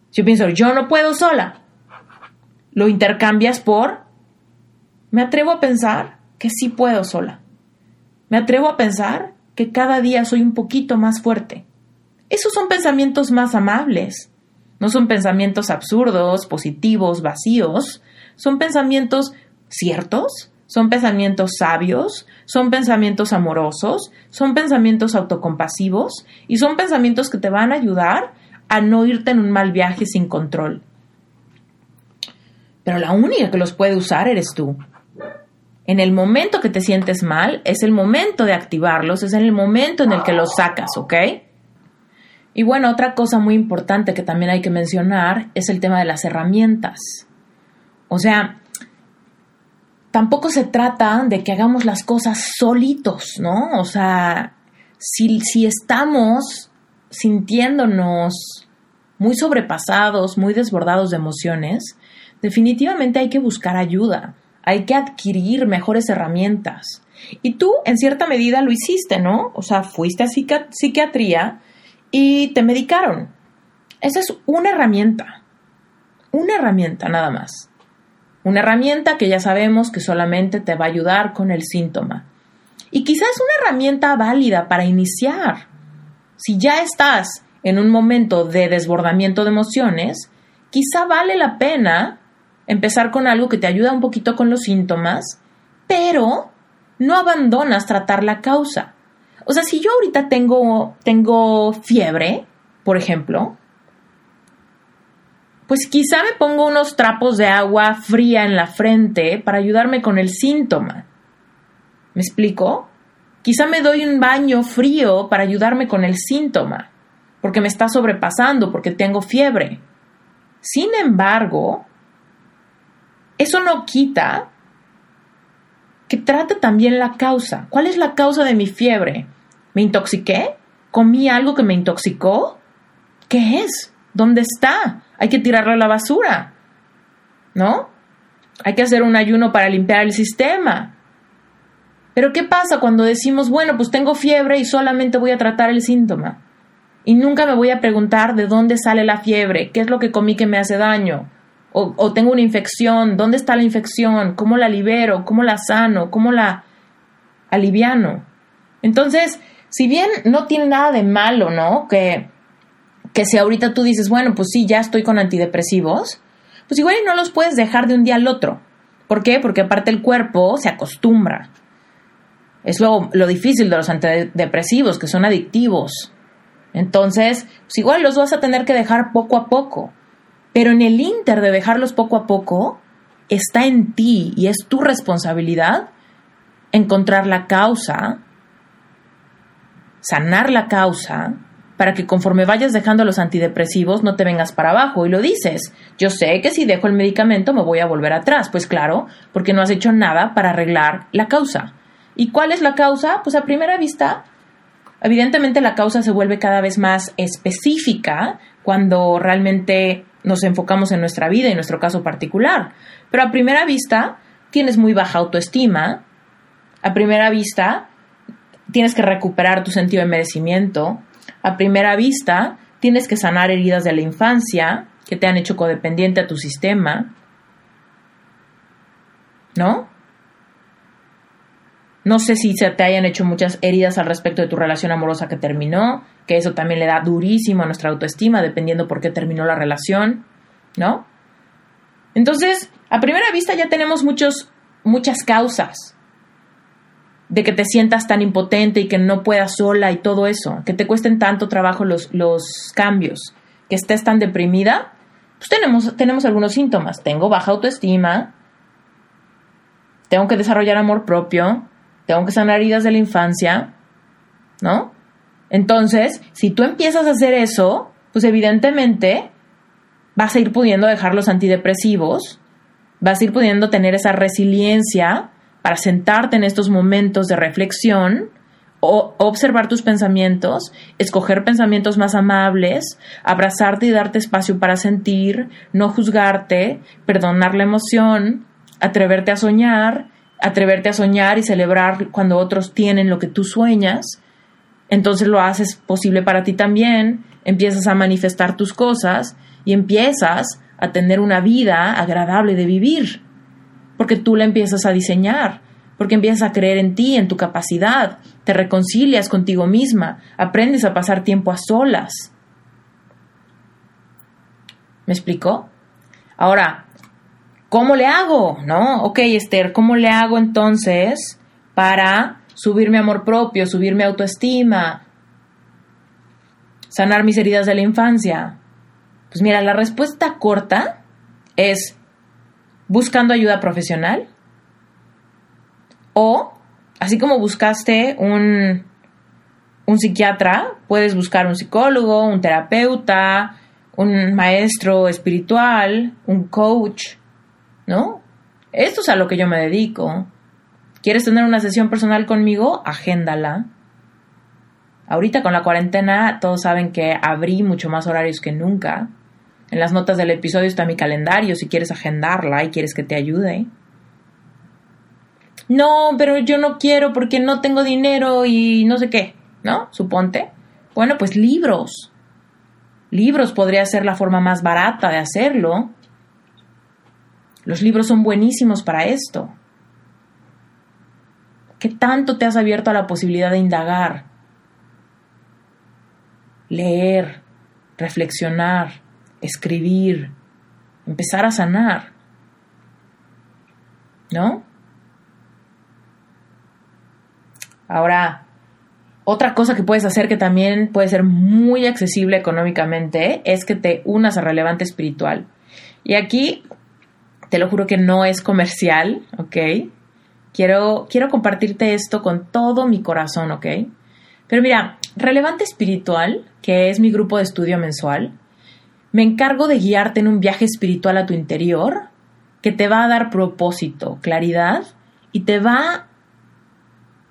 Speaker 1: Si yo pienso, yo no puedo sola, lo intercambias por, me atrevo a pensar que sí puedo sola. Me atrevo a pensar que cada día soy un poquito más fuerte. Esos son pensamientos más amables. No son pensamientos absurdos, positivos, vacíos. Son pensamientos ciertos, son pensamientos sabios, son pensamientos amorosos, son pensamientos autocompasivos y son pensamientos que te van a ayudar a no irte en un mal viaje sin control. Pero la única que los puede usar eres tú. En el momento que te sientes mal, es el momento de activarlos, es el momento en el que los sacas, ¿ok? Y bueno, otra cosa muy importante que también hay que mencionar es el tema de las herramientas. O sea, tampoco se trata de que hagamos las cosas solitos, ¿no? O sea, si, si estamos sintiéndonos muy sobrepasados, muy desbordados de emociones, definitivamente hay que buscar ayuda, hay que adquirir mejores herramientas. Y tú, en cierta medida, lo hiciste, ¿no? O sea, fuiste a psiquiatría y te medicaron. Esa es una herramienta, una herramienta nada más. Una herramienta que ya sabemos que solamente te va a ayudar con el síntoma. Y quizás una herramienta válida para iniciar. Si ya estás en un momento de desbordamiento de emociones, quizá vale la pena empezar con algo que te ayuda un poquito con los síntomas, pero no abandonas tratar la causa. O sea, si yo ahorita tengo, tengo fiebre, por ejemplo, pues quizá me pongo unos trapos de agua fría en la frente para ayudarme con el síntoma. ¿Me explico? Quizá me doy un baño frío para ayudarme con el síntoma, porque me está sobrepasando, porque tengo fiebre. Sin embargo, eso no quita que trate también la causa. ¿Cuál es la causa de mi fiebre? ¿Me intoxiqué? ¿Comí algo que me intoxicó? ¿Qué es? ¿Dónde está? hay que tirarlo a la basura, ¿no? Hay que hacer un ayuno para limpiar el sistema. Pero ¿qué pasa cuando decimos, bueno, pues tengo fiebre y solamente voy a tratar el síntoma? Y nunca me voy a preguntar de dónde sale la fiebre, qué es lo que comí que me hace daño, o, o tengo una infección, dónde está la infección, cómo la libero, cómo la sano, cómo la aliviano. Entonces, si bien no tiene nada de malo, ¿no? Que que si ahorita tú dices, bueno, pues sí, ya estoy con antidepresivos, pues igual no los puedes dejar de un día al otro. ¿Por qué? Porque aparte el cuerpo se acostumbra. Es lo, lo difícil de los antidepresivos, que son adictivos. Entonces, pues igual los vas a tener que dejar poco a poco. Pero en el inter de dejarlos poco a poco, está en ti y es tu responsabilidad encontrar la causa, sanar la causa para que conforme vayas dejando los antidepresivos no te vengas para abajo y lo dices. Yo sé que si dejo el medicamento me voy a volver atrás. Pues claro, porque no has hecho nada para arreglar la causa. ¿Y cuál es la causa? Pues a primera vista, evidentemente la causa se vuelve cada vez más específica cuando realmente nos enfocamos en nuestra vida y nuestro caso particular. Pero a primera vista tienes muy baja autoestima. A primera vista tienes que recuperar tu sentido de merecimiento a primera vista, tienes que sanar heridas de la infancia que te han hecho codependiente a tu sistema. ¿No? No sé si se te hayan hecho muchas heridas al respecto de tu relación amorosa que terminó, que eso también le da durísimo a nuestra autoestima, dependiendo por qué terminó la relación, ¿no? Entonces, a primera vista ya tenemos muchos, muchas causas de que te sientas tan impotente y que no puedas sola y todo eso, que te cuesten tanto trabajo los, los cambios, que estés tan deprimida, pues tenemos, tenemos algunos síntomas. Tengo baja autoestima, tengo que desarrollar amor propio, tengo que sanar heridas de la infancia, ¿no? Entonces, si tú empiezas a hacer eso, pues evidentemente vas a ir pudiendo dejar los antidepresivos, vas a ir pudiendo tener esa resiliencia para sentarte en estos momentos de reflexión, o observar tus pensamientos, escoger pensamientos más amables, abrazarte y darte espacio para sentir, no juzgarte, perdonar la emoción, atreverte a soñar, atreverte a soñar y celebrar cuando otros tienen lo que tú sueñas. Entonces lo haces posible para ti también, empiezas a manifestar tus cosas y empiezas a tener una vida agradable de vivir porque tú la empiezas a diseñar, porque empiezas a creer en ti, en tu capacidad, te reconcilias contigo misma, aprendes a pasar tiempo a solas. ¿Me explico? Ahora, ¿cómo le hago? ¿No? Ok, Esther, ¿cómo le hago entonces para subir mi amor propio, subir mi autoestima, sanar mis heridas de la infancia? Pues mira, la respuesta corta es buscando ayuda profesional, O, así como buscaste un, un psiquiatra, puedes buscar un psicólogo, un terapeuta, un maestro espiritual, un coach, ¿no? Esto es a lo que yo me dedico. ¿Quieres tener una sesión personal conmigo? Agéndala. Ahorita con la cuarentena todos saben que abrí mucho más horarios que nunca. En las notas del episodio está mi calendario si quieres agendarla y quieres que te ayude. No, pero yo no quiero porque no tengo dinero y no sé qué, ¿no? Suponte. Bueno, pues libros. Libros podría ser la forma más barata de hacerlo. Los libros son buenísimos para esto. ¿Qué tanto te has abierto a la posibilidad de indagar? Leer, reflexionar, escribir, empezar a sanar. ¿No? Ahora, otra cosa que puedes hacer que también puede ser muy accesible económicamente es que te unas a Relevante Espiritual. Y aquí, te lo juro que no es comercial, ¿ok? Quiero, quiero compartirte esto con todo mi corazón, ¿ok? Pero mira, Relevante Espiritual, que es mi grupo de estudio mensual, me encargo de guiarte en un viaje espiritual a tu interior que te va a dar propósito, claridad y te va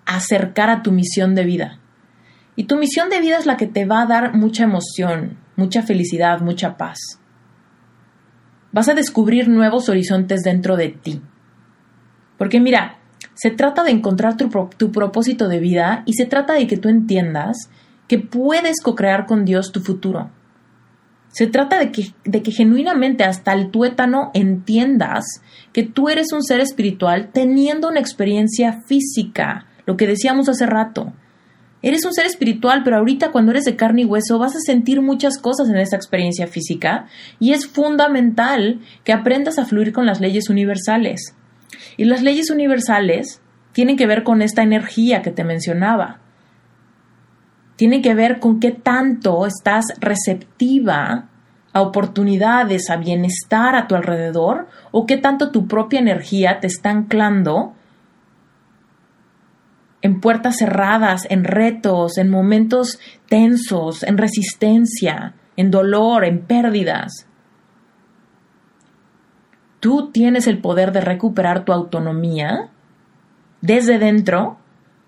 Speaker 1: a acercar a tu misión de vida. Y tu misión de vida es la que te va a dar mucha emoción, mucha felicidad, mucha paz. Vas a descubrir nuevos horizontes dentro de ti. Porque mira, se trata de encontrar tu, tu propósito de vida y se trata de que tú entiendas que puedes co-crear con Dios tu futuro. Se trata de que, de que genuinamente hasta el tuétano entiendas que tú eres un ser espiritual teniendo una experiencia física, lo que decíamos hace rato. Eres un ser espiritual, pero ahorita cuando eres de carne y hueso vas a sentir muchas cosas en esa experiencia física y es fundamental que aprendas a fluir con las leyes universales. Y las leyes universales tienen que ver con esta energía que te mencionaba. Tienen que ver con qué tanto estás receptiva a oportunidades, a bienestar a tu alrededor, o qué tanto tu propia energía te está anclando en puertas cerradas, en retos, en momentos tensos, en resistencia, en dolor, en pérdidas. Tú tienes el poder de recuperar tu autonomía desde dentro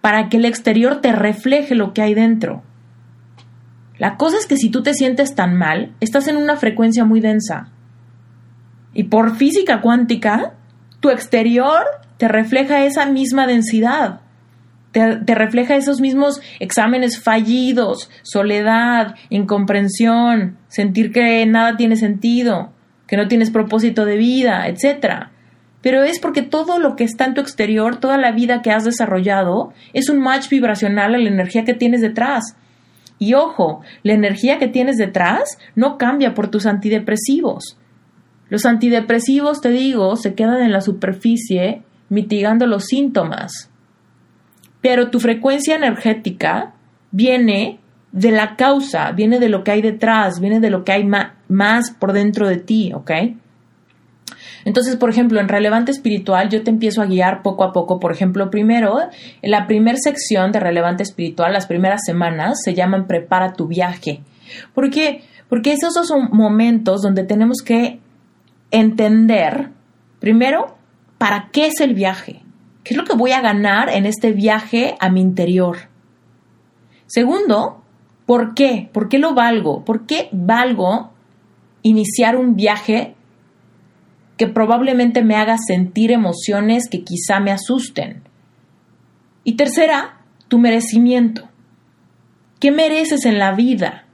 Speaker 1: para que el exterior te refleje lo que hay dentro. La cosa es que si tú te sientes tan mal, estás en una frecuencia muy densa. Y por física cuántica, tu exterior te refleja esa misma densidad. Te, refleja esos mismos exámenes fallidos, soledad, incomprensión, sentir que nada tiene sentido que no tienes propósito de vida, etc. Pero es porque todo lo que está en tu exterior, toda la vida que has desarrollado, es un match vibracional a la energía que tienes detrás. Y ojo, la energía que tienes detrás no cambia por tus antidepresivos. Los antidepresivos, te digo, se quedan en la superficie mitigando los síntomas. Pero tu frecuencia energética viene de la causa, viene de lo que hay detrás, viene de lo que hay más por dentro de ti, ¿ok? Entonces, por ejemplo, en relevante espiritual yo te empiezo a guiar poco a poco. Por ejemplo, primero, en la primera sección de relevante espiritual, las primeras semanas se llaman prepara tu viaje. ¿Por qué? Porque esos son momentos donde tenemos que entender, primero, para qué es el viaje. ¿Qué es lo que voy a ganar en este viaje a mi interior? Segundo, ¿Por qué? ¿Por qué lo valgo? ¿Por qué valgo iniciar un viaje que probablemente me haga sentir emociones que quizá me asusten? Y tercera, tu merecimiento. ¿Qué mereces en la vida?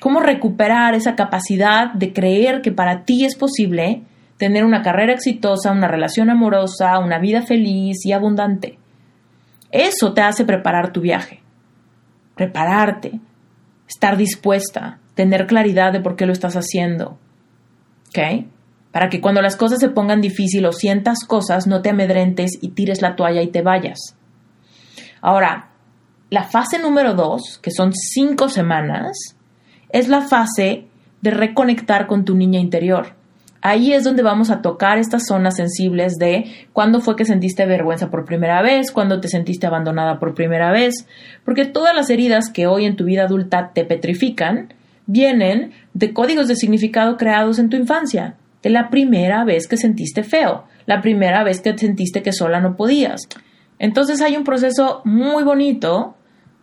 Speaker 1: ¿Cómo recuperar esa capacidad de creer que para ti es posible tener una carrera exitosa, una relación amorosa, una vida feliz y abundante? Eso te hace preparar tu viaje. Prepararte, estar dispuesta, tener claridad de por qué lo estás haciendo. ¿Ok? Para que cuando las cosas se pongan difíciles o sientas cosas, no te amedrentes y tires la toalla y te vayas. Ahora, la fase número dos, que son cinco semanas, es la fase de reconectar con tu niña interior. Ahí es donde vamos a tocar estas zonas sensibles de cuándo fue que sentiste vergüenza por primera vez, cuándo te sentiste abandonada por primera vez, porque todas las heridas que hoy en tu vida adulta te petrifican vienen de códigos de significado creados en tu infancia, de la primera vez que sentiste feo, la primera vez que sentiste que sola no podías. Entonces hay un proceso muy bonito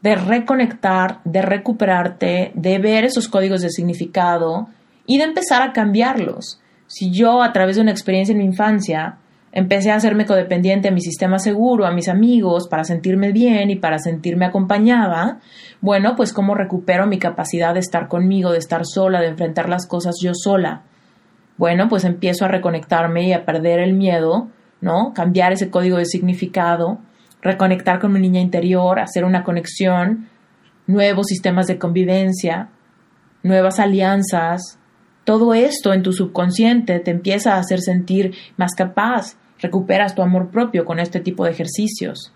Speaker 1: de reconectar, de recuperarte, de ver esos códigos de significado y de empezar a cambiarlos si yo a través de una experiencia en mi infancia empecé a hacerme codependiente a mi sistema seguro, a mis amigos, para sentirme bien y para sentirme acompañada, bueno, pues cómo recupero mi capacidad de estar conmigo, de estar sola, de enfrentar las cosas yo sola. Bueno, pues empiezo a reconectarme y a perder el miedo, ¿no? Cambiar ese código de significado, reconectar con mi niña interior, hacer una conexión, nuevos sistemas de convivencia, nuevas alianzas, todo esto en tu subconsciente te empieza a hacer sentir más capaz, recuperas tu amor propio con este tipo de ejercicios.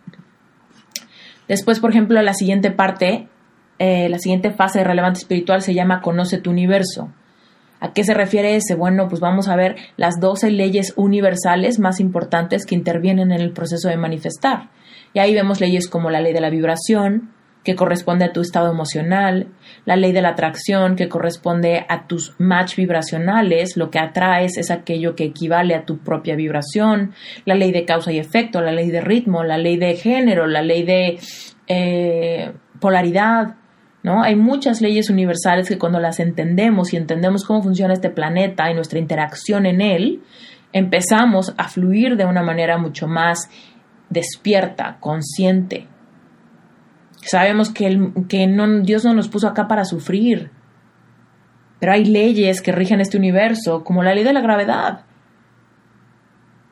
Speaker 1: Después, por ejemplo, la siguiente parte, eh, la siguiente fase relevante espiritual se llama Conoce tu universo. ¿A qué se refiere ese? Bueno, pues vamos a ver las 12 leyes universales más importantes que intervienen en el proceso de manifestar. Y ahí vemos leyes como la ley de la vibración, que corresponde a tu estado emocional, la ley de la atracción, que corresponde a tus match vibracionales, lo que atraes es aquello que equivale a tu propia vibración, la ley de causa y efecto, la ley de ritmo, la ley de género, la ley de eh, polaridad, ¿no? Hay muchas leyes universales que cuando las entendemos y entendemos cómo funciona este planeta y nuestra interacción en él, empezamos a fluir de una manera mucho más despierta, consciente, Sabemos que, el, que no, Dios no nos puso acá para sufrir. Pero hay leyes que rigen este universo, como la ley de la gravedad.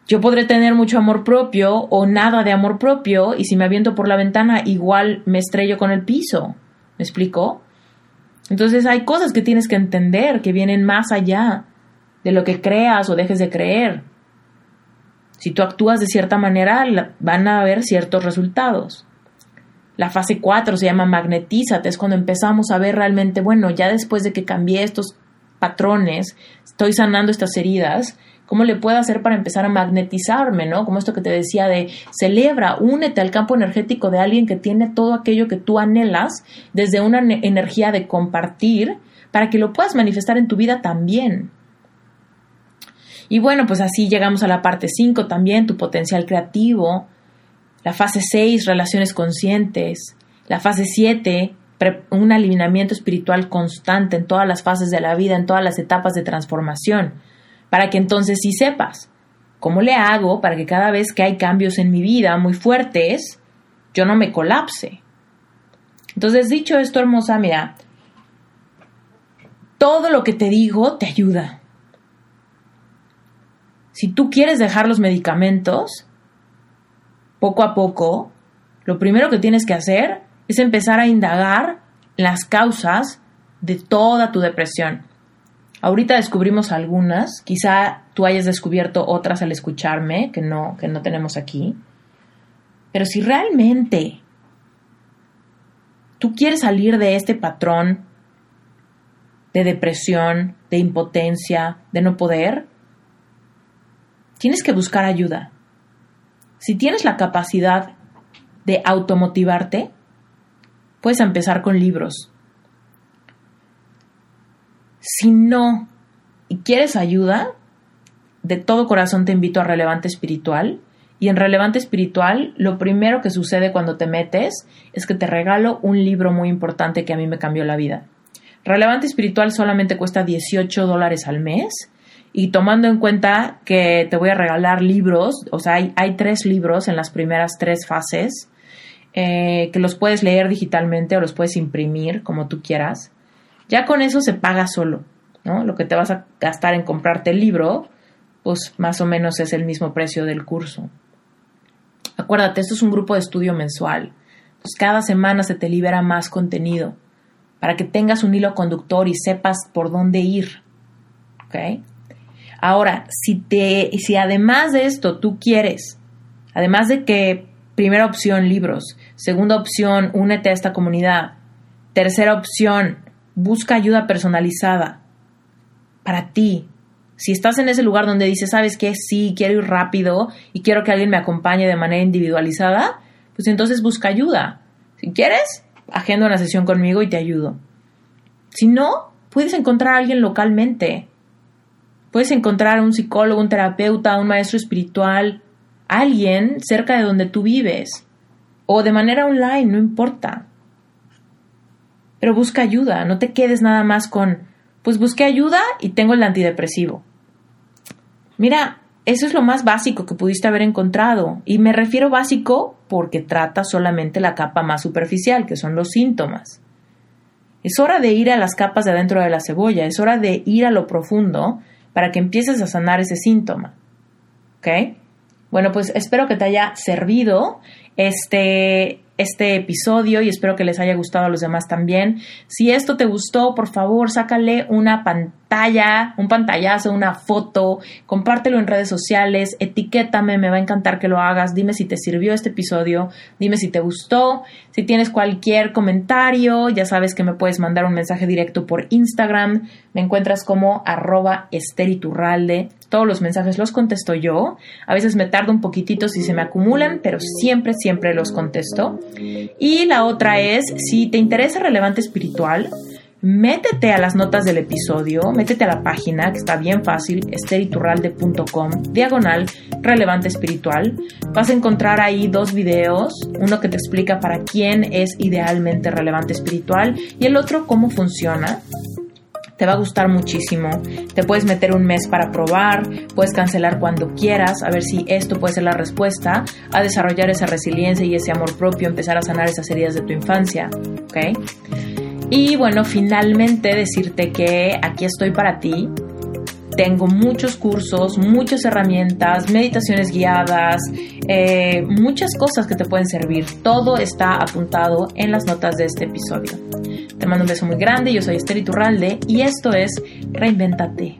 Speaker 1: Yo podré tener mucho amor propio o nada de amor propio y si me aviento por la ventana igual me estrello con el piso. ¿Me explico? Entonces hay cosas que tienes que entender que vienen más allá de lo que creas o dejes de creer. Si tú actúas de cierta manera, van a haber ciertos resultados. La fase 4 se llama magnetízate, es cuando empezamos a ver realmente, bueno, ya después de que cambié estos patrones, estoy sanando estas heridas, ¿cómo le puedo hacer para empezar a magnetizarme, ¿no? Como esto que te decía de celebra, únete al campo energético de alguien que tiene todo aquello que tú anhelas desde una energía de compartir para que lo puedas manifestar en tu vida también. Y bueno, pues así llegamos a la parte 5 también, tu potencial creativo, la fase 6, relaciones conscientes. La fase 7, un alineamiento espiritual constante en todas las fases de la vida, en todas las etapas de transformación. Para que entonces sí sepas cómo le hago para que cada vez que hay cambios en mi vida muy fuertes, yo no me colapse. Entonces, dicho esto, hermosa, mira, todo lo que te digo te ayuda. Si tú quieres dejar los medicamentos, poco a poco, lo primero que tienes que hacer es empezar a indagar las causas de toda tu depresión. Ahorita descubrimos algunas, quizá tú hayas descubierto otras al escucharme que no, que no tenemos aquí. Pero si realmente tú quieres salir de este patrón de depresión, de impotencia, de no poder, tienes que buscar ayuda. Si tienes la capacidad de automotivarte, puedes empezar con libros. Si no y quieres ayuda, de todo corazón te invito a Relevante Espiritual. Y en Relevante Espiritual, lo primero que sucede cuando te metes es que te regalo un libro muy importante que a mí me cambió la vida. Relevante Espiritual solamente cuesta 18 dólares al mes y tomando en cuenta que te voy a regalar libros, o sea, hay, tres libros en las primeras tres fases, eh, que los puedes leer digitalmente o los puedes imprimir como tú quieras, ya con eso se paga solo, ¿no? Lo que te vas a gastar en comprarte el libro, pues más o menos es el mismo precio del curso. Acuérdate, esto es un grupo de estudio mensual. Pues cada semana se te libera más contenido para que tengas un hilo conductor y sepas por dónde ir. ¿Ok? Ahora, si, te, si además de esto tú quieres, además de que primera opción libros, segunda opción únete a esta comunidad, tercera opción busca ayuda personalizada para ti, Si estás en ese lugar donde dices, ¿sabes qué? Sí, quiero ir rápido y quiero que alguien me acompañe de manera individualizada, pues entonces busca ayuda. Si quieres, agenda una sesión conmigo y te ayudo. Si no, puedes encontrar a alguien localmente. Puedes encontrar a un psicólogo, un terapeuta, un maestro espiritual, alguien cerca de donde tú vives. O de manera online, no importa. Pero busca ayuda, no te quedes nada más con, pues busqué ayuda y tengo el antidepresivo. Mira, eso es lo más básico que pudiste haber encontrado. Y me refiero básico porque trata solamente la capa más superficial, que son los síntomas. Es hora de ir a las capas de adentro de la cebolla, es hora de ir a lo profundo para que empieces a sanar ese síntoma. ¿Ok? Bueno, pues espero que te haya servido este, este episodio y espero que les haya gustado a los demás también. Si esto te gustó, por favor, sácale una pantalla, un pantallazo, una foto, compártelo en redes sociales, etiquétame, me va a encantar que lo hagas. Dime si te sirvió este episodio, dime si te gustó. Si tienes cualquier comentario, ya sabes que me puedes mandar un mensaje directo por Instagram. Me encuentras como arroba esteriturralde. Todos los mensajes los contesto yo. A veces me tardo un poquitito si se me acumulan, pero siempre, siempre los contesto. Y la otra es, si te interesa relevante espiritual, métete a las notas del episodio, métete a la página que está bien fácil, esteriturralde.com, diagonal relevante espiritual. Vas a encontrar ahí dos videos, uno que te explica para quién es idealmente relevante espiritual y el otro cómo funciona. Te va a gustar muchísimo. Te puedes meter un mes para probar, puedes cancelar cuando quieras, a ver si esto puede ser la respuesta a desarrollar esa resiliencia y ese amor propio, empezar a sanar esas heridas de tu infancia. ¿Ok? Y bueno, finalmente decirte que aquí estoy para ti. Tengo muchos cursos, muchas herramientas, meditaciones guiadas, eh, muchas cosas que te pueden servir. Todo está apuntado en las notas de este episodio. Te mando un beso muy grande, yo soy Esther Iturralde y esto es Reinventate